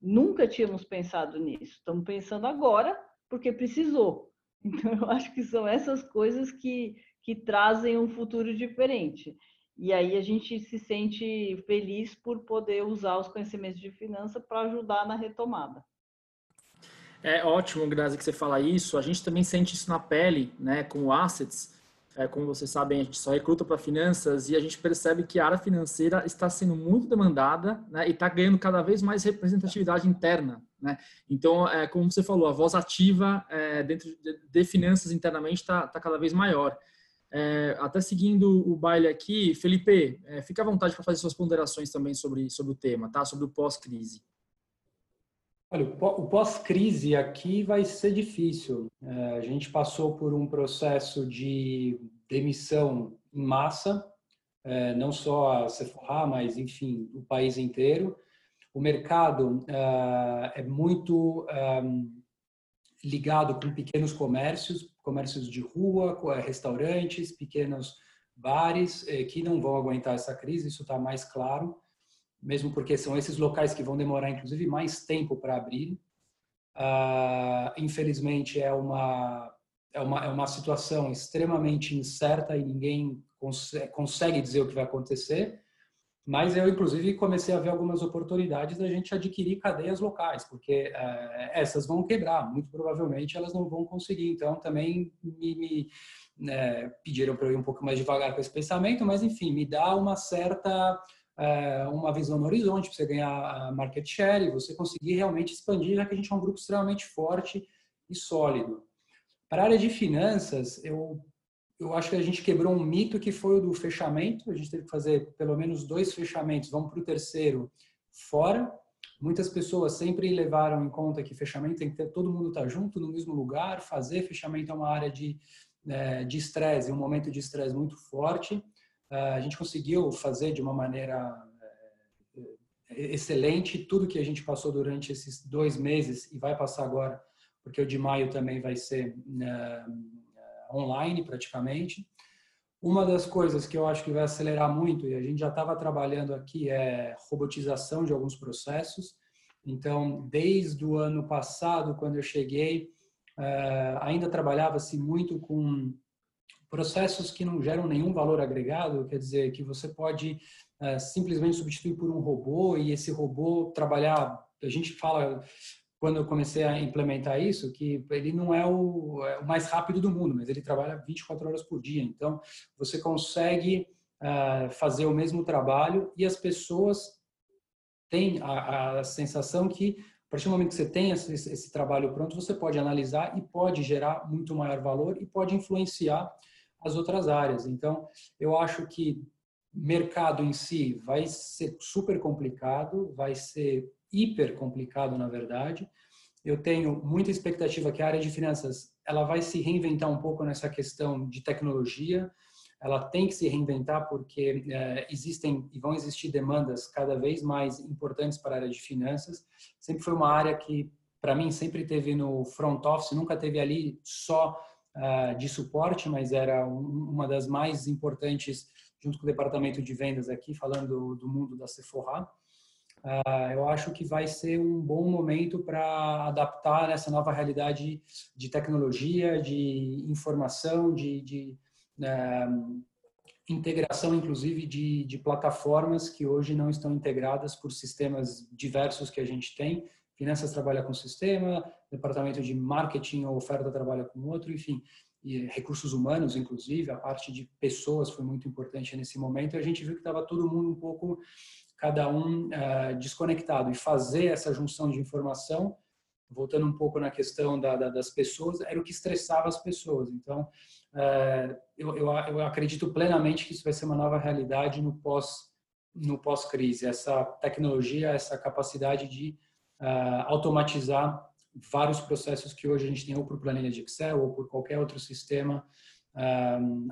Nunca tínhamos pensado nisso, estamos pensando agora, porque precisou. Então, eu acho que são essas coisas que, que trazem um futuro diferente. E aí a gente se sente feliz por poder usar os conhecimentos de finança para ajudar na retomada. É ótimo, Grazi, que você fala isso. A gente também sente isso na pele, né, com assets é, como vocês sabem, a gente só recruta para finanças e a gente percebe que a área financeira está sendo muito demandada né, e está ganhando cada vez mais representatividade interna. Né? Então, é, como você falou, a voz ativa é, dentro de, de, finanças internamente está tá cada vez maior. É, até seguindo o baile aqui, Felipe, é, fica à vontade para fazer suas ponderações também sobre, sobre o tema, tá? sobre o pós-crise. Olha, o pós-crise aqui vai ser difícil. É, a gente passou por um processo de demissão em massa, é, não só a Sephora, mas, enfim, o país inteiro. O mercado é, é muito ligado com pequenos comércios, comércios de rua, restaurantes, pequenos bares, que não vão aguentar essa crise, isso está mais claro mesmo porque são esses locais que vão demorar, inclusive, mais tempo para abrir. Uh, infelizmente, é uma, é, uma, é uma situação extremamente incerta e ninguém cons consegue dizer o que vai acontecer. Mas eu, inclusive, comecei a ver algumas oportunidades da gente adquirir cadeias locais, porque uh, essas vão quebrar, muito provavelmente elas não vão conseguir. Então, também me, me né, pediram para eu ir um pouco mais devagar com esse pensamento, mas, enfim, me dá uma certa uma visão no horizonte, para você ganhar market share e você conseguir realmente expandir, já que a gente é um grupo extremamente forte e sólido. Para a área de finanças, eu, eu acho que a gente quebrou um mito que foi o do fechamento. A gente teve que fazer pelo menos dois fechamentos, vamos para o terceiro fora. Muitas pessoas sempre levaram em conta que fechamento tem que ter todo mundo estar tá junto no mesmo lugar. Fazer fechamento é uma área de é, de estresse, um momento de estresse muito forte. Ah, a gente conseguiu fazer de uma maneira eh, excelente tudo que a gente passou durante esses dois meses e vai passar agora, porque o de maio também vai ser uh, online praticamente. Uma das coisas que eu acho que vai acelerar muito, e a gente já estava trabalhando aqui, é robotização de alguns processos. Então, desde o ano passado, quando eu cheguei, uh, ainda trabalhava-se muito com processos que não geram nenhum valor agregado, quer dizer, que você pode é, simplesmente substituir por um robô e esse robô trabalhar, a gente fala quando eu comecei a implementar isso, que ele não é o, é o mais rápido do mundo, mas ele trabalha 24 horas por dia. Então, você consegue uh, fazer o mesmo trabalho e as pessoas têm a, a sensação que, a partir do momento que você tem esse, esse trabalho pronto, você pode analisar e pode gerar muito maior valor e pode influenciar as outras áreas. Então, eu acho que mercado em si vai ser super complicado, vai ser hiper complicado, na verdade. Eu tenho muita expectativa que a área de finanças ela vai se reinventar um pouco nessa questão de tecnologia. Ela tem que se reinventar porque é, existem e vão existir demandas cada vez mais importantes para a área de finanças. Sempre foi uma área que, para mim, sempre teve no front office, nunca teve ali só de suporte, mas era um, uma das mais importantes junto com o departamento de vendas aqui, falando do mundo da Sephora. Uh, eu acho que vai ser um bom momento para adaptar essa nova realidade de tecnologia, de informação, de, de uh, integração, inclusive, de, de, plataformas que hoje não estão integradas por sistemas diversos que a gente tem. Finanças trabalha com sistema, departamento de marketing ou oferta trabalha com outro, enfim, e recursos humanos, inclusive, a parte de pessoas foi muito importante nesse momento. E a gente viu que estava todo mundo um pouco cada um uh, desconectado. E fazer essa junção de informação, voltando um pouco na questão da, da, das pessoas, era o que estressava as pessoas. Então, uh, eu, eu, eu, acredito plenamente que isso vai ser uma nova realidade no pós no pós-crise. Essa tecnologia, essa capacidade de uh, automatizar vários processos que hoje a gente tem ou por planilha de Excel ou por qualquer outro sistema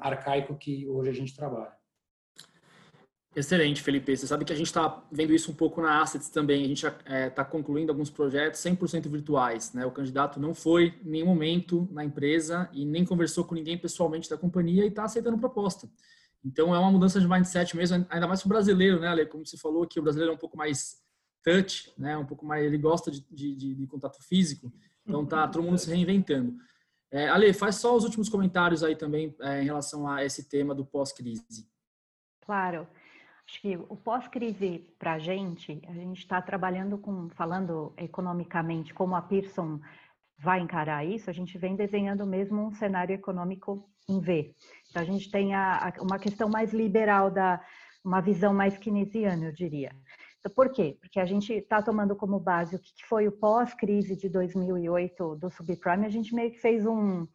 arcaico que hoje a gente trabalha. Excelente, Felipe. Você sabe que a gente está vendo isso um pouco na Assets também. A gente está é, tá concluindo alguns projetos 100% virtuais. Né? O candidato não foi em nenhum momento na empresa e nem conversou com ninguém pessoalmente da companhia e está aceitando proposta. Então é uma mudança de mindset mesmo, ainda mais para o brasileiro, né, Ale? Como você falou, que o brasileiro é um pouco mais touch, né? Um pouco mais, ele gosta de, de, de contato físico. Então tá todo mundo se reinventando. É, Ale, faz só os últimos comentários aí também é, em relação a esse tema do pós-crise. Claro. Acho que o pós-crise para a gente, a gente está trabalhando com, falando economicamente, como a Pearson vai encarar isso, a gente vem desenhando mesmo um cenário econômico em V. Então, a gente tem a, a, uma questão mais liberal, da, uma visão mais keynesiana, eu diria. Então, por quê? Porque a gente está tomando como base o que foi o pós-crise de 2008 do subprime, a gente meio que fez um,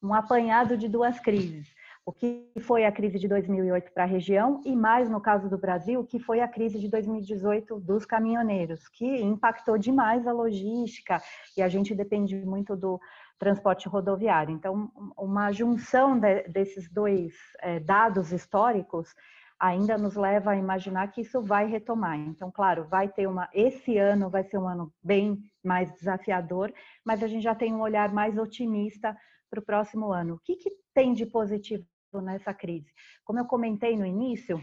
um apanhado de duas crises o que foi a crise de 2008 para a região e mais no caso do Brasil, o que foi a crise de 2018 dos caminhoneiros, que impactou demais a logística e a gente depende muito do transporte rodoviário. Então, uma junção de, desses dois é, dados históricos ainda nos leva a imaginar que isso vai retomar. Então, claro, vai ter uma esse ano vai ser um ano bem mais desafiador, mas a gente já tem um olhar mais otimista para o próximo ano. O que, que tem de positivo nessa crise. Como eu comentei no início,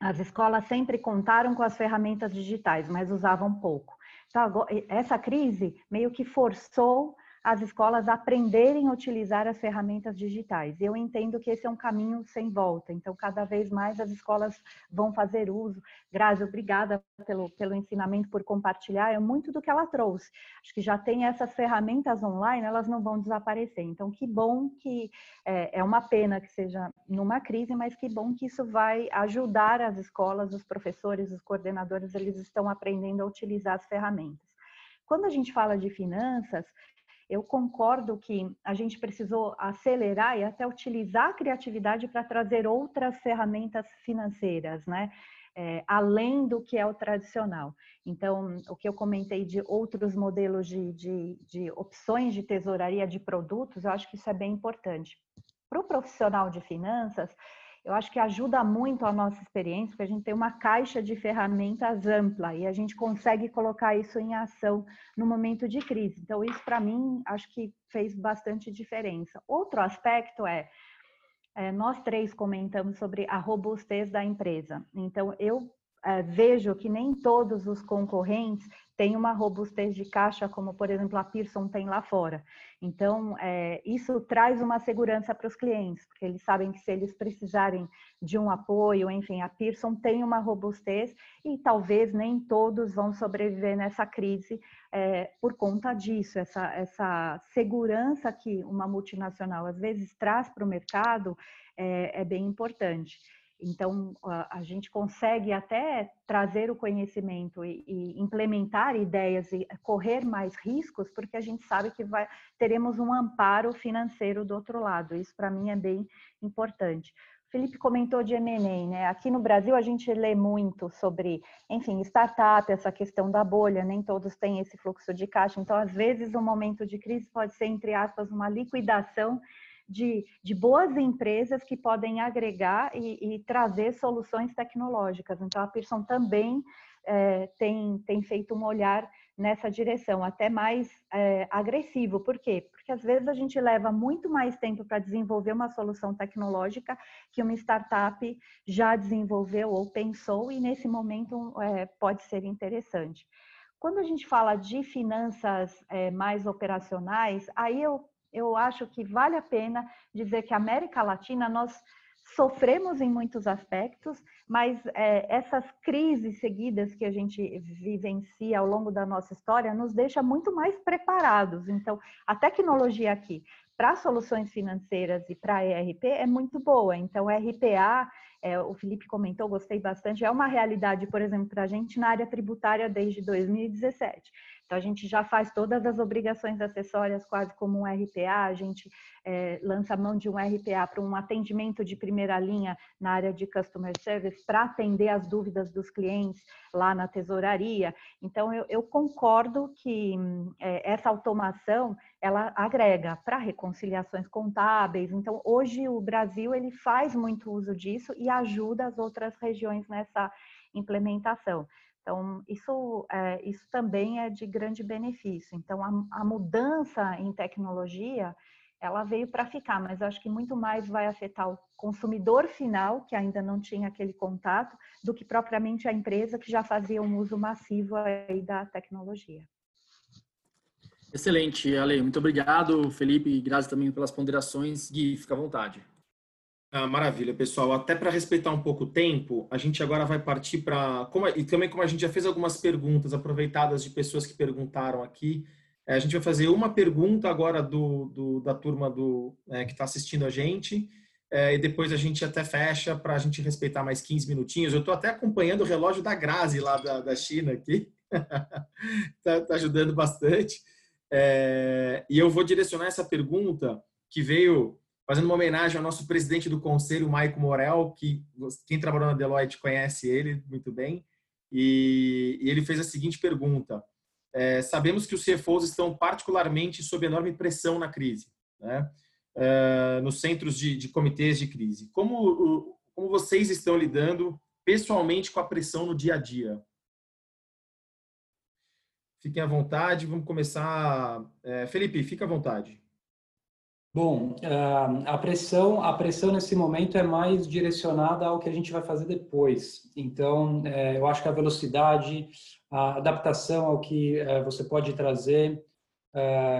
as escolas sempre contaram com as ferramentas digitais, mas usavam pouco. Então, essa crise meio que forçou as escolas aprenderem a utilizar as ferramentas digitais. Eu entendo que esse é um caminho sem volta, então cada vez mais as escolas vão fazer uso. Grazi, obrigada pelo, pelo ensinamento, por compartilhar, é muito do que ela trouxe. Acho que já tem essas ferramentas online, elas não vão desaparecer. Então, que bom que, é, é uma pena que seja numa crise, mas que bom que isso vai ajudar as escolas, os professores, os coordenadores, eles estão aprendendo a utilizar as ferramentas. Quando a gente fala de finanças, eu concordo que a gente precisou acelerar e até utilizar a criatividade para trazer outras ferramentas financeiras, né? É, além do que é o tradicional. Então, o que eu comentei de outros modelos de, de, de opções de tesouraria de produtos, eu acho que isso é bem importante. Para o profissional de finanças, eu acho que ajuda muito a nossa experiência, porque a gente tem uma caixa de ferramentas ampla e a gente consegue colocar isso em ação no momento de crise. Então, isso para mim acho que fez bastante diferença. Outro aspecto é, é, nós três comentamos sobre a robustez da empresa. Então, eu é, vejo que nem todos os concorrentes têm uma robustez de caixa, como, por exemplo, a Pearson tem lá fora. Então, é, isso traz uma segurança para os clientes, porque eles sabem que se eles precisarem de um apoio, enfim, a Pearson tem uma robustez e talvez nem todos vão sobreviver nessa crise é, por conta disso. Essa, essa segurança que uma multinacional às vezes traz para o mercado é, é bem importante. Então, a, gente consegue até trazer o conhecimento e, e, implementar ideias e correr mais riscos, porque a gente sabe que vai, teremos um amparo financeiro do outro lado. Isso, para mim, é bem importante. O Felipe comentou de M&A, né? Aqui no Brasil, a gente lê muito sobre, enfim, startup, essa questão da bolha, nem todos têm esse fluxo de caixa. Então, às vezes, um momento de crise pode ser, entre aspas, uma liquidação de, de boas empresas que podem agregar e, e trazer soluções tecnológicas. Então, a Pearson também é, tem, tem feito um olhar nessa direção, até mais é, agressivo. Por quê? Porque às vezes a gente leva muito mais tempo para desenvolver uma solução tecnológica que uma startup já desenvolveu ou pensou, e nesse momento é, pode ser interessante. Quando a gente fala de finanças é, mais operacionais, aí eu eu acho que vale a pena dizer que a América Latina nós sofremos em muitos aspectos, mas é, essas crises seguidas que a gente vivencia ao longo da nossa história nos deixa muito mais preparados. Então, a tecnologia aqui para soluções financeiras e para ERP é muito boa. Então, RPA, é, o Felipe comentou, gostei bastante, é uma realidade, por exemplo, para a gente na área tributária desde 2017. Então, a gente já faz todas as obrigações acessórias quase como um RPA, a gente é, lança mão de um RPA para um atendimento de primeira linha na área de Customer Service para atender as dúvidas dos clientes lá na tesouraria. Então, eu, eu concordo que é, essa automação, ela agrega para reconciliações contábeis. Então, hoje o Brasil, ele faz muito uso disso e ajuda as outras regiões nessa implementação. Então, isso, é, isso também é de grande benefício. Então, a, a mudança em tecnologia, ela veio para ficar, mas acho que muito mais vai afetar o consumidor final, que ainda não tinha aquele contato, do que propriamente a empresa que já fazia um uso massivo aí da tecnologia. Excelente, Ale. Muito obrigado, Felipe e Grazi também pelas ponderações. Gui, fica à vontade. Ah, maravilha, pessoal. Até para respeitar um pouco o tempo, a gente agora vai partir para. E também, como a gente já fez algumas perguntas aproveitadas de pessoas que perguntaram aqui, eh, a gente vai fazer uma pergunta agora do, do da turma do, é, que está assistindo a gente, é, e depois a gente até fecha para a gente respeitar mais 15 minutinhos. Eu estou até acompanhando o relógio da Grazi lá da, da China aqui, está tá ajudando bastante. É, e eu vou direcionar essa pergunta que veio fazendo uma homenagem ao nosso presidente do conselho, Maico Morel, que quem trabalhou na Deloitte conhece ele muito bem, e, e ele fez a seguinte pergunta: é, sabemos que os CFOs estão particularmente sob enorme pressão na crise, né? É, nos centros de, de, comitês de crise. Como, como vocês estão lidando pessoalmente com a pressão no dia a dia? Fiquem à vontade, vamos começar. É, Felipe, fica à vontade. Bom, ah, a pressão, a pressão nesse momento é mais direcionada ao que a gente vai fazer depois. Então, é, eu acho que a velocidade, a adaptação ao que é, você pode trazer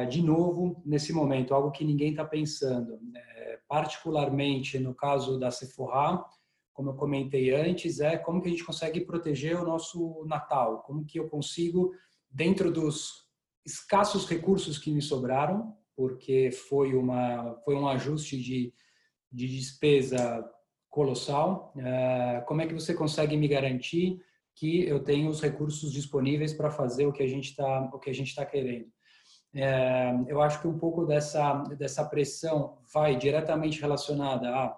de novo nesse momento, algo que ninguém está pensando. particularmente no caso da Sephora, como eu comentei antes, é como que a gente consegue proteger o nosso Natal, como que eu consigo, dentro dos escassos recursos que me sobraram, porque foi, uma, foi um ajuste de, de despesa colossal. Uh, como é que você consegue me garantir que eu tenho os recursos disponíveis para fazer o que a gente está o que a gente está querendo? Uh, eu acho que um pouco dessa dessa pressão vai diretamente relacionada a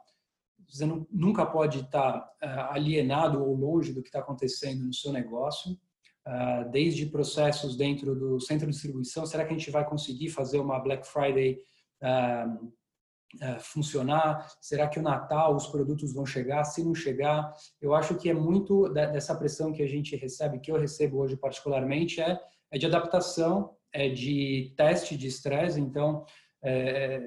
você não, nunca pode estar uh, alienado ou longe do que está acontecendo no seu negócio. Ah, desde processos dentro do centro de distribuição. Será que a gente vai conseguir fazer uma Black Friday uh, uh, funcionar? Será que o Natal os produtos vão chegar? Se não chegar, eu acho que é muito dessa pressão que a gente recebe, que eu recebo hoje particularmente, é, é de adaptação, é de teste de estresse. Então, é,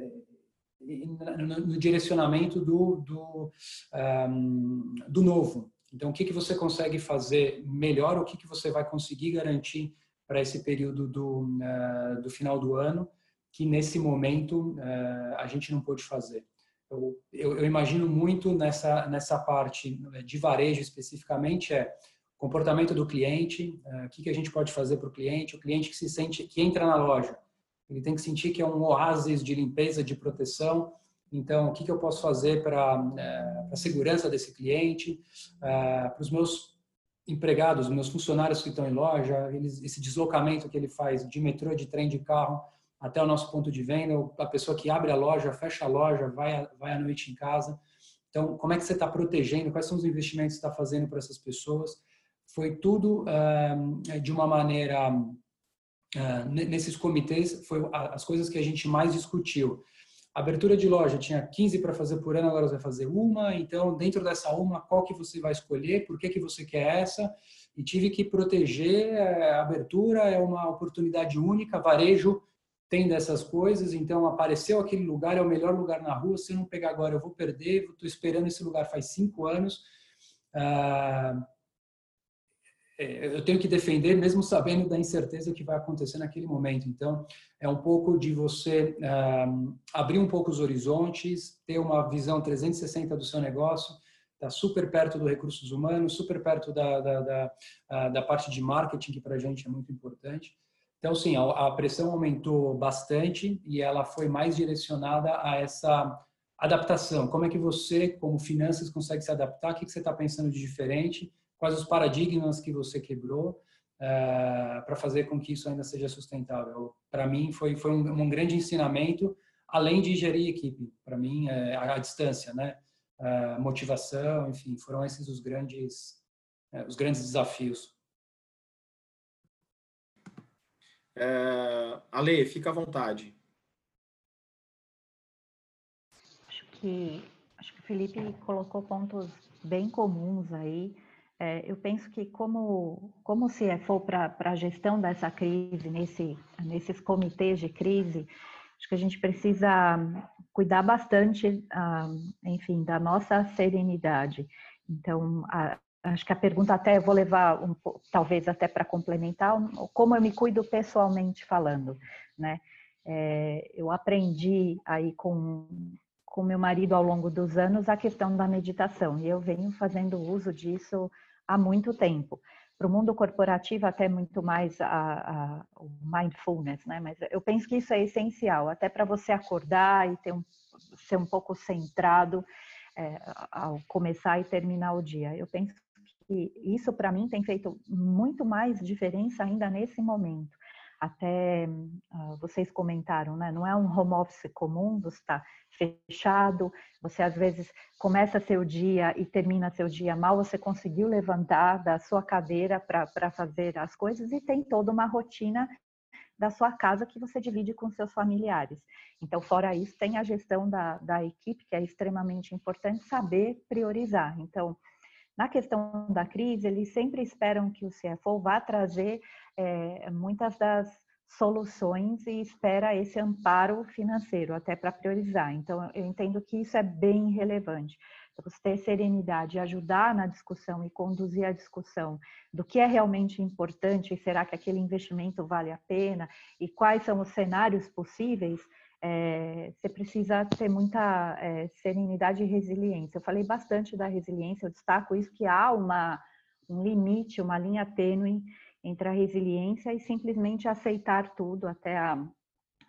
no, no, direcionamento do, do, um, do novo. Então, o que, que você consegue fazer melhor, o que, que você vai conseguir garantir para esse período do, uh, do final do ano, que nesse momento uh, a gente não pôde fazer. Eu, eu, eu, imagino muito nessa, nessa parte de varejo especificamente, é comportamento do cliente, uh, o que, que a gente pode fazer para o cliente, o cliente que se sente, que entra na loja, ele tem que sentir que é um oásis de limpeza, de proteção, então, o que, que eu posso fazer para a segurança desse cliente, para os meus empregados, meus funcionários que estão em loja, eles, esse deslocamento que ele faz de metrô, de trem, de carro até o nosso ponto de venda, a pessoa que abre a loja, fecha a loja, vai, vai à noite em casa. Então, como é que você está protegendo? Quais são os investimentos que você está fazendo para essas pessoas? Foi tudo uh, de uma maneira uh, nesses comitês foi as coisas que a gente mais discutiu. Abertura de loja, tinha 15 para fazer por ano, agora você vai fazer uma. Então, dentro dessa uma, qual que você vai escolher? Por que, que você quer essa? E tive que proteger eh, a abertura, é uma oportunidade única. Varejo tem dessas coisas, então apareceu aquele lugar, é o melhor lugar na rua. Se eu não pegar agora, eu vou perder. Estou esperando esse lugar faz cinco anos. Ah, eu tenho que defender mesmo sabendo da incerteza que vai acontecer naquele momento. Então, é um pouco de você um, abrir um pouco os horizontes, ter uma visão 360 do seu negócio, está super perto do recursos humanos, super perto da, da, da, da parte de marketing, que para a gente é muito importante. Então, sim, a, a pressão aumentou bastante e ela foi mais direcionada a essa adaptação. Como é que você, como finanças, consegue se adaptar? O que você está pensando de diferente? Quais os paradigmas que você quebrou uh, eh, para fazer com que isso ainda seja sustentável. Para mim, foi, foi um, um, grande ensinamento, além de gerir equipe. Para mim, é, a, a, distância, né? Uh, motivação, enfim, foram esses os grandes, uh, os grandes desafios. É, Ale, fica à vontade. Acho que, acho que o Felipe colocou pontos bem comuns aí. É, eu penso que como, como CFO para a gestão dessa crise, nesse, nesses comitês de crise, acho que a gente precisa cuidar bastante, ah, enfim, da nossa serenidade. Então, a, acho que a pergunta até vou levar, um, talvez até para complementar, como eu me cuido pessoalmente falando, né? É, eu aprendi aí com com meu marido ao longo dos anos a questão da meditação e eu venho fazendo uso disso há muito tempo. Para o mundo corporativo, até muito mais a, o mindfulness, né? Mas eu penso que isso é essencial, até para você acordar e ter um, ser um pouco centrado é, ao começar e terminar o dia. Eu penso que isso, para mim, tem feito muito mais diferença ainda nesse momento até uh, vocês comentaram, né? Não é um home office comum, você está fechado, você às vezes começa seu dia e termina seu dia mal, você conseguiu levantar da sua cadeira para fazer as coisas e tem toda uma rotina da sua casa que você divide com seus familiares. Então, fora isso, tem a gestão da, da equipe, que é extremamente importante saber priorizar. Então, na questão da crise, eles sempre esperam que o CFO vá trazer é, muitas das soluções e espera esse amparo financeiro até para priorizar. Então, eu entendo que isso é bem relevante. Você ter serenidade, ajudar na discussão e conduzir a discussão do que é realmente importante e será que aquele investimento vale a pena e quais são os cenários possíveis, é, você precisa ter muita é, serenidade e resiliência. Eu falei bastante da resiliência, eu destaco isso que há uma, um limite, uma linha tênue entre a resiliência e simplesmente aceitar tudo. Até a,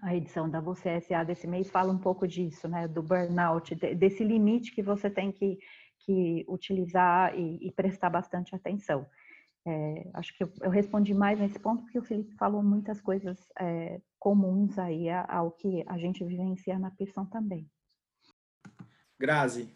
a edição da Você SA desse mês fala um pouco disso, né? Do burnout, desse limite que você tem que, que utilizar e, e prestar bastante atenção. É, acho que eu, eu, respondi mais nesse ponto porque o Felipe falou muitas coisas é, comuns aí ao que a gente vivencia na Pearson também. Grazi.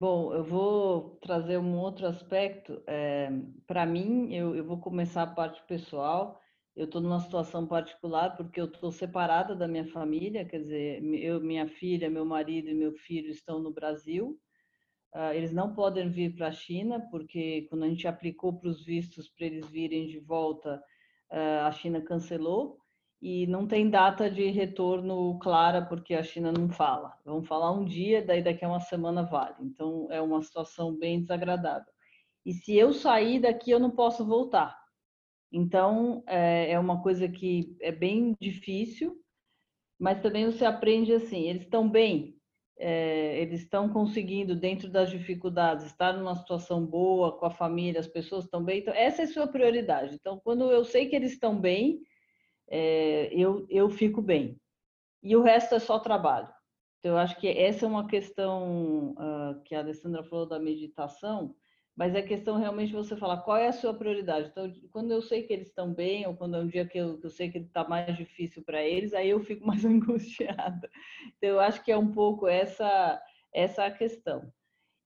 Bom, eu vou trazer um outro aspecto. É, Para mim, eu, eu vou começar a parte pessoal. Eu estou numa situação particular porque eu estou separada da minha família, quer dizer, eu, minha filha, meu marido e meu filho estão no Brasil. Uh, eles não podem vir para a China porque quando a gente aplicou para os vistos para eles virem de volta, uh, a China cancelou e não tem data de retorno clara porque a China não fala. Vão falar um dia, daí daqui a uma semana vale. Então é uma situação bem desagradável. E se eu sair daqui, eu não posso voltar. Então, é, é uma coisa que é bem difícil, mas também você aprende assim: eles estão bem, é, eles estão conseguindo, dentro das dificuldades, estar numa situação boa com a família, as pessoas estão bem. Então, essa é a sua prioridade. Então, quando eu sei que eles estão bem, é, eu, eu fico bem. E o resto é só trabalho. Então, eu acho que essa é uma questão uh, que a Alessandra falou da meditação, mas é questão realmente de você falar qual é a sua prioridade. Então, quando eu sei que eles estão bem, ou quando é um dia que eu, que eu sei que está mais difícil para eles, aí eu fico mais angustiada. Então, eu acho que é um pouco essa, essa a questão.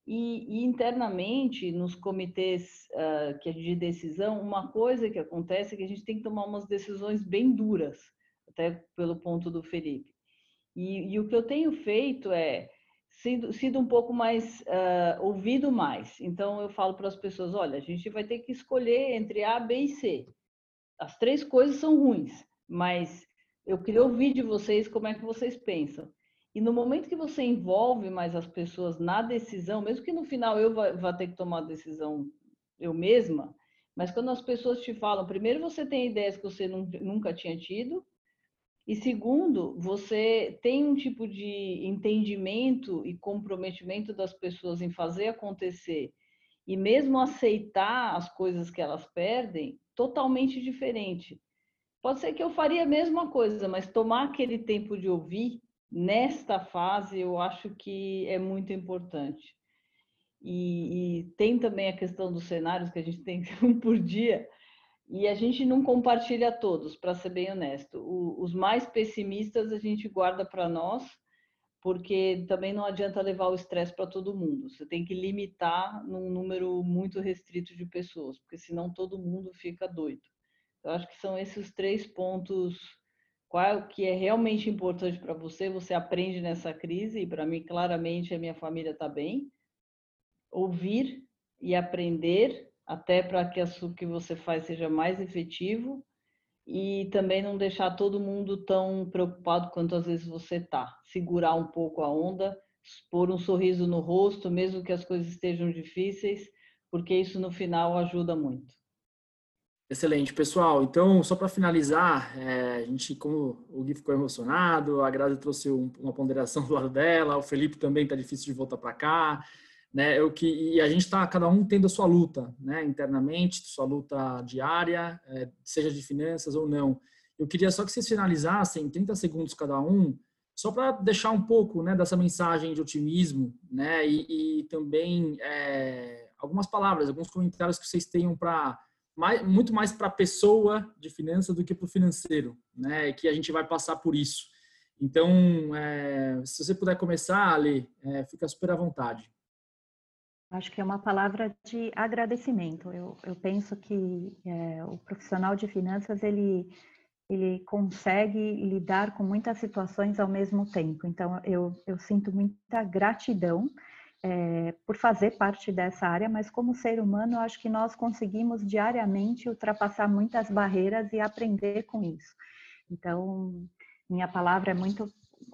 E, e internamente, nos comitês uh, que é de decisão, uma coisa que acontece é que a gente tem que tomar umas decisões bem duras, até pelo ponto do Felipe. E, e o que eu tenho feito é sido, sido um pouco mais uh, ouvido mais. Então eu falo para as pessoas, olha, a gente vai ter que escolher entre A, B e C. As três coisas são ruins, mas eu queria ouvir de vocês como é que vocês pensam. E no momento que você envolve mais as pessoas na decisão, mesmo que no final eu vá, vá ter que tomar a decisão eu mesma, mas quando as pessoas te falam, primeiro você tem ideias que você nunca tinha tido, e segundo, você tem um tipo de entendimento e comprometimento das pessoas em fazer acontecer e mesmo aceitar as coisas que elas perdem, totalmente diferente. Pode ser que eu faria a mesma coisa, mas tomar aquele tempo de ouvir nesta fase eu acho que é muito importante. E, e tem também a questão dos cenários que a gente tem um por dia, e a gente não compartilha todos, para ser bem honesto. O, os mais pessimistas a gente guarda para nós, porque também não adianta levar o estresse para todo mundo. Você tem que limitar num número muito restrito de pessoas, porque senão todo mundo fica doido. Eu acho que são esses três pontos. Qual que é realmente importante para você? Você aprende nessa crise, e para mim, claramente, a minha família está bem. Ouvir e aprender até para que o que você faz seja mais efetivo e também não deixar todo mundo tão preocupado quanto às vezes você está. Segurar um pouco a onda, pôr um sorriso no rosto, mesmo que as coisas estejam difíceis, porque isso no final ajuda muito. Excelente, pessoal. Então, só para finalizar, é, a gente, como o Gui ficou emocionado, a Grazi trouxe um, uma ponderação do lado dela, o Felipe também está difícil de voltar para cá né? O que e a gente está cada um tendo a sua luta, né? Internamente, sua luta diária, é, seja de finanças ou não. Eu queria só que vocês finalizassem 30 segundos cada um, só para deixar um pouco, né, dessa mensagem de otimismo, né? E, e também é, algumas palavras, alguns comentários que vocês tenham para mais, muito mais para a pessoa de finanças do que para o financeiro, né? Que a gente vai passar por isso. Então, é, se você puder começar, Ali, é, fica super à vontade. Acho que é uma palavra de agradecimento. Eu, eu penso que é, o profissional de finanças ele ele consegue lidar com muitas situações ao mesmo tempo. Então eu, eu sinto muita gratidão é, por fazer parte dessa área, mas como ser humano acho que nós conseguimos diariamente ultrapassar muitas barreiras e aprender com isso. Então minha palavra é muito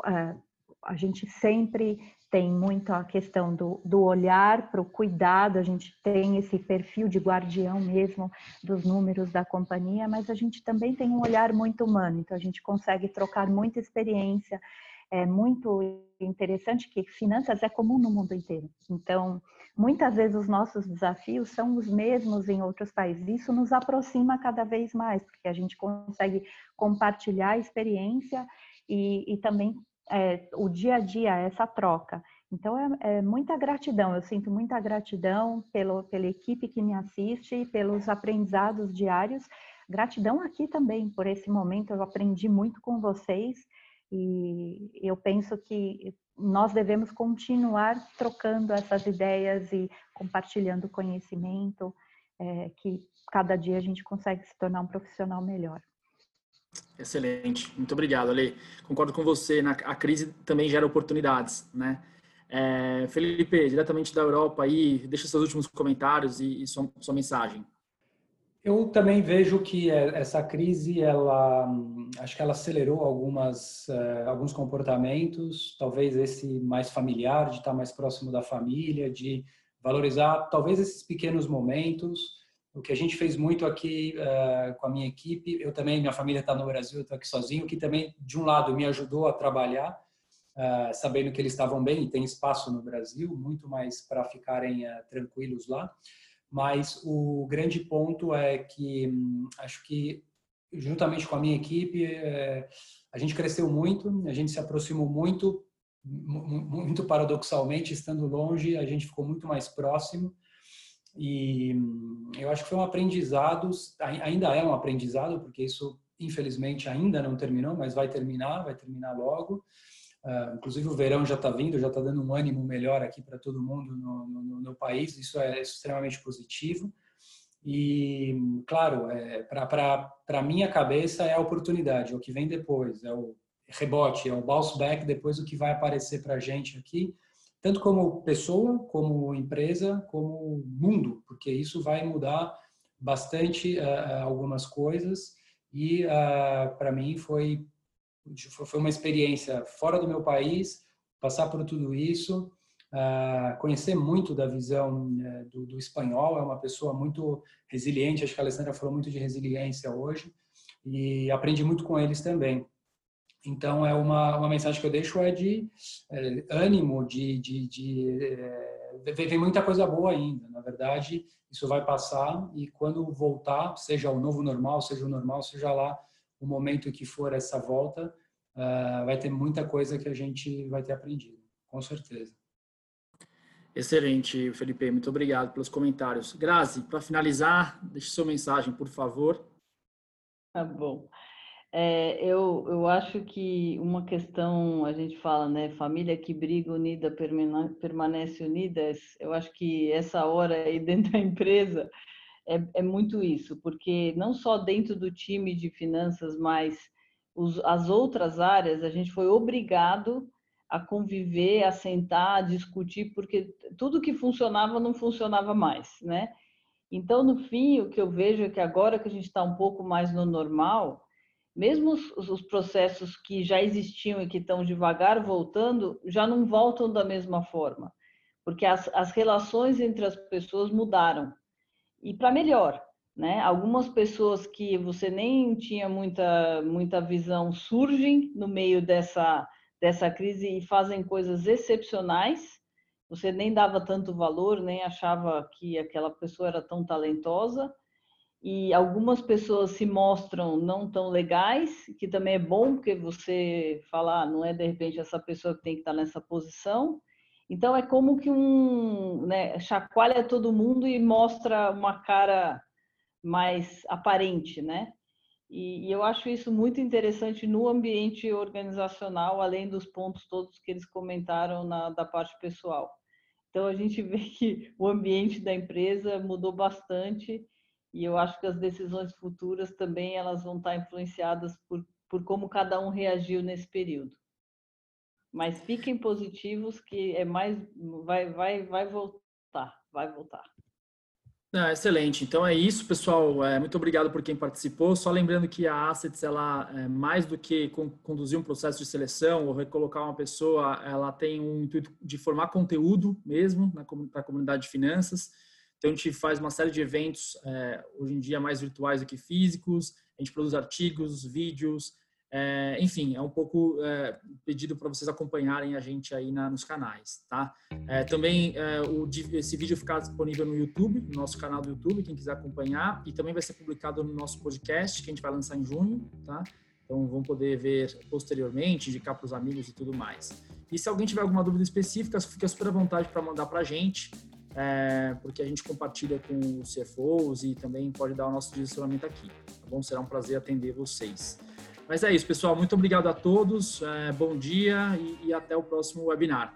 é, a gente sempre tem muito a questão do, do olhar para o cuidado, a gente tem esse perfil de guardião mesmo dos números da companhia, mas a gente também tem um olhar muito humano, então a gente consegue trocar muita experiência. É muito interessante que finanças é comum no mundo inteiro. Então, muitas vezes os nossos desafios são os mesmos em outros países. Isso nos aproxima cada vez mais, porque a gente consegue compartilhar a experiência e, e também é, o dia a dia, essa troca. Então, é, é, muita gratidão, eu sinto muita gratidão pelo, pela equipe que me assiste, pelos aprendizados diários. Gratidão aqui também por esse momento, eu aprendi muito com vocês e eu penso que nós devemos continuar trocando essas ideias e compartilhando conhecimento, é, que cada dia a gente consegue se tornar um profissional melhor. Excelente, muito obrigado, Ale. Concordo com você. Na, a crise também gera oportunidades, né? É, Felipe, diretamente da Europa, aí, deixa seus últimos comentários e, e sua, sua, mensagem. Eu também vejo que é, essa crise, ela, acho que ela acelerou algumas, uh, alguns comportamentos, talvez esse mais familiar, de estar mais próximo da família, de valorizar talvez esses pequenos momentos. O que a gente fez muito aqui uh, com a minha equipe, eu também, minha família está no Brasil, eu estou aqui sozinho, que também, de um lado, me ajudou a trabalhar, uh, sabendo que eles estavam bem e tem espaço no Brasil, muito mais para ficarem uh, tranquilos lá. Mas o grande ponto é que hum, acho que, juntamente com a minha equipe, a gente cresceu muito, a gente se aproximou muito muito paradoxalmente, estando longe, a gente ficou muito mais próximo. E hum, eu acho que foi um aprendizado, ainda é um aprendizado, porque isso, infelizmente, ainda não terminou, mas vai terminar, vai terminar logo. Uh, inclusive, o verão já está vindo, já está dando um ânimo melhor aqui para todo mundo no, no, no, país, isso é extremamente positivo. E, claro, é, para minha cabeça é a oportunidade, é o que vem depois, é o rebote, é o bounce back depois o que vai aparecer para a gente aqui, tanto como pessoa, como empresa, como mundo, porque isso vai mudar bastante uh, algumas coisas. E uh, para mim foi foi uma experiência fora do meu país, passar por tudo isso, uh, conhecer muito da visão uh, do, do, espanhol, é uma pessoa muito resiliente, acho que a Alessandra falou muito de resiliência hoje, e aprendi muito com eles também. Então, é uma, uma mensagem que eu deixo é de é, ânimo, de, de, de é, vem muita coisa boa ainda. Na verdade, isso vai passar e quando voltar, seja o novo normal, seja o normal, seja lá o momento que for essa volta, uh, vai ter muita coisa que a gente vai ter aprendido, com certeza. Excelente, Felipe. Muito obrigado pelos comentários. Grazi, para finalizar, deixe sua mensagem, por favor. Tá bom. É, eu, eu acho que uma questão, a gente fala, né, família que briga unida permanece unida, eu acho que essa hora aí dentro da empresa é, é muito isso, porque não só dentro do time de finanças, mas os, as outras áreas, a gente foi obrigado a conviver, a sentar, a discutir, porque tudo que funcionava não funcionava mais, né? Então, no fim, o que eu vejo é que agora que a gente está um pouco mais no normal, mesmo os, os, processos que já existiam e que estão devagar voltando, já não voltam da mesma forma, porque as, as relações entre as pessoas mudaram e para melhor, né? Algumas pessoas que você nem tinha muita muita visão surgem no meio dessa dessa crise e fazem coisas excepcionais. Você nem dava tanto valor, nem achava que aquela pessoa era tão talentosa e algumas pessoas se mostram não tão legais, que também é bom porque você fala, ah, não é de repente essa pessoa que tem que estar nessa posição. Então é como que um né, chacoalha todo mundo e mostra uma cara mais aparente, né? E, e, eu acho isso muito interessante no ambiente organizacional, além dos pontos todos que eles comentaram na, da parte pessoal. Então a gente vê que o ambiente da empresa mudou bastante e eu acho que as decisões futuras também elas vão estar influenciadas por, por como cada um reagiu nesse período. Mas fiquem positivos que é mais vai vai vai voltar, vai voltar. Ah, excelente. Então é isso, pessoal. É, muito obrigado por quem participou. Só lembrando que a Assets, ela é mais do que conduzir um processo de seleção ou recolocar uma pessoa, ela tem um intuito de formar conteúdo mesmo para a comunidade de finanças. Então, a gente faz uma série de eventos, é, hoje em dia mais virtuais do que físicos, a gente produz artigos, vídeos, é, enfim, é um pouco é, pedido para vocês acompanharem a gente aí na, nos canais, tá? É, também o, esse vídeo ficar disponível no YouTube, no nosso canal do YouTube, quem quiser acompanhar, e também vai ser publicado no nosso podcast, que a gente vai lançar em junho, tá? Então vão poder ver posteriormente, indicar para os amigos e tudo mais. E se alguém tiver alguma dúvida específica, fica super à vontade para mandar para a gente é, porque a gente compartilha com os CFOs e também pode dar o nosso direcionamento aqui. Tá bom? Será um prazer atender vocês. Mas é isso, pessoal. Muito obrigado a todos. É, bom dia e, e até o próximo webinar.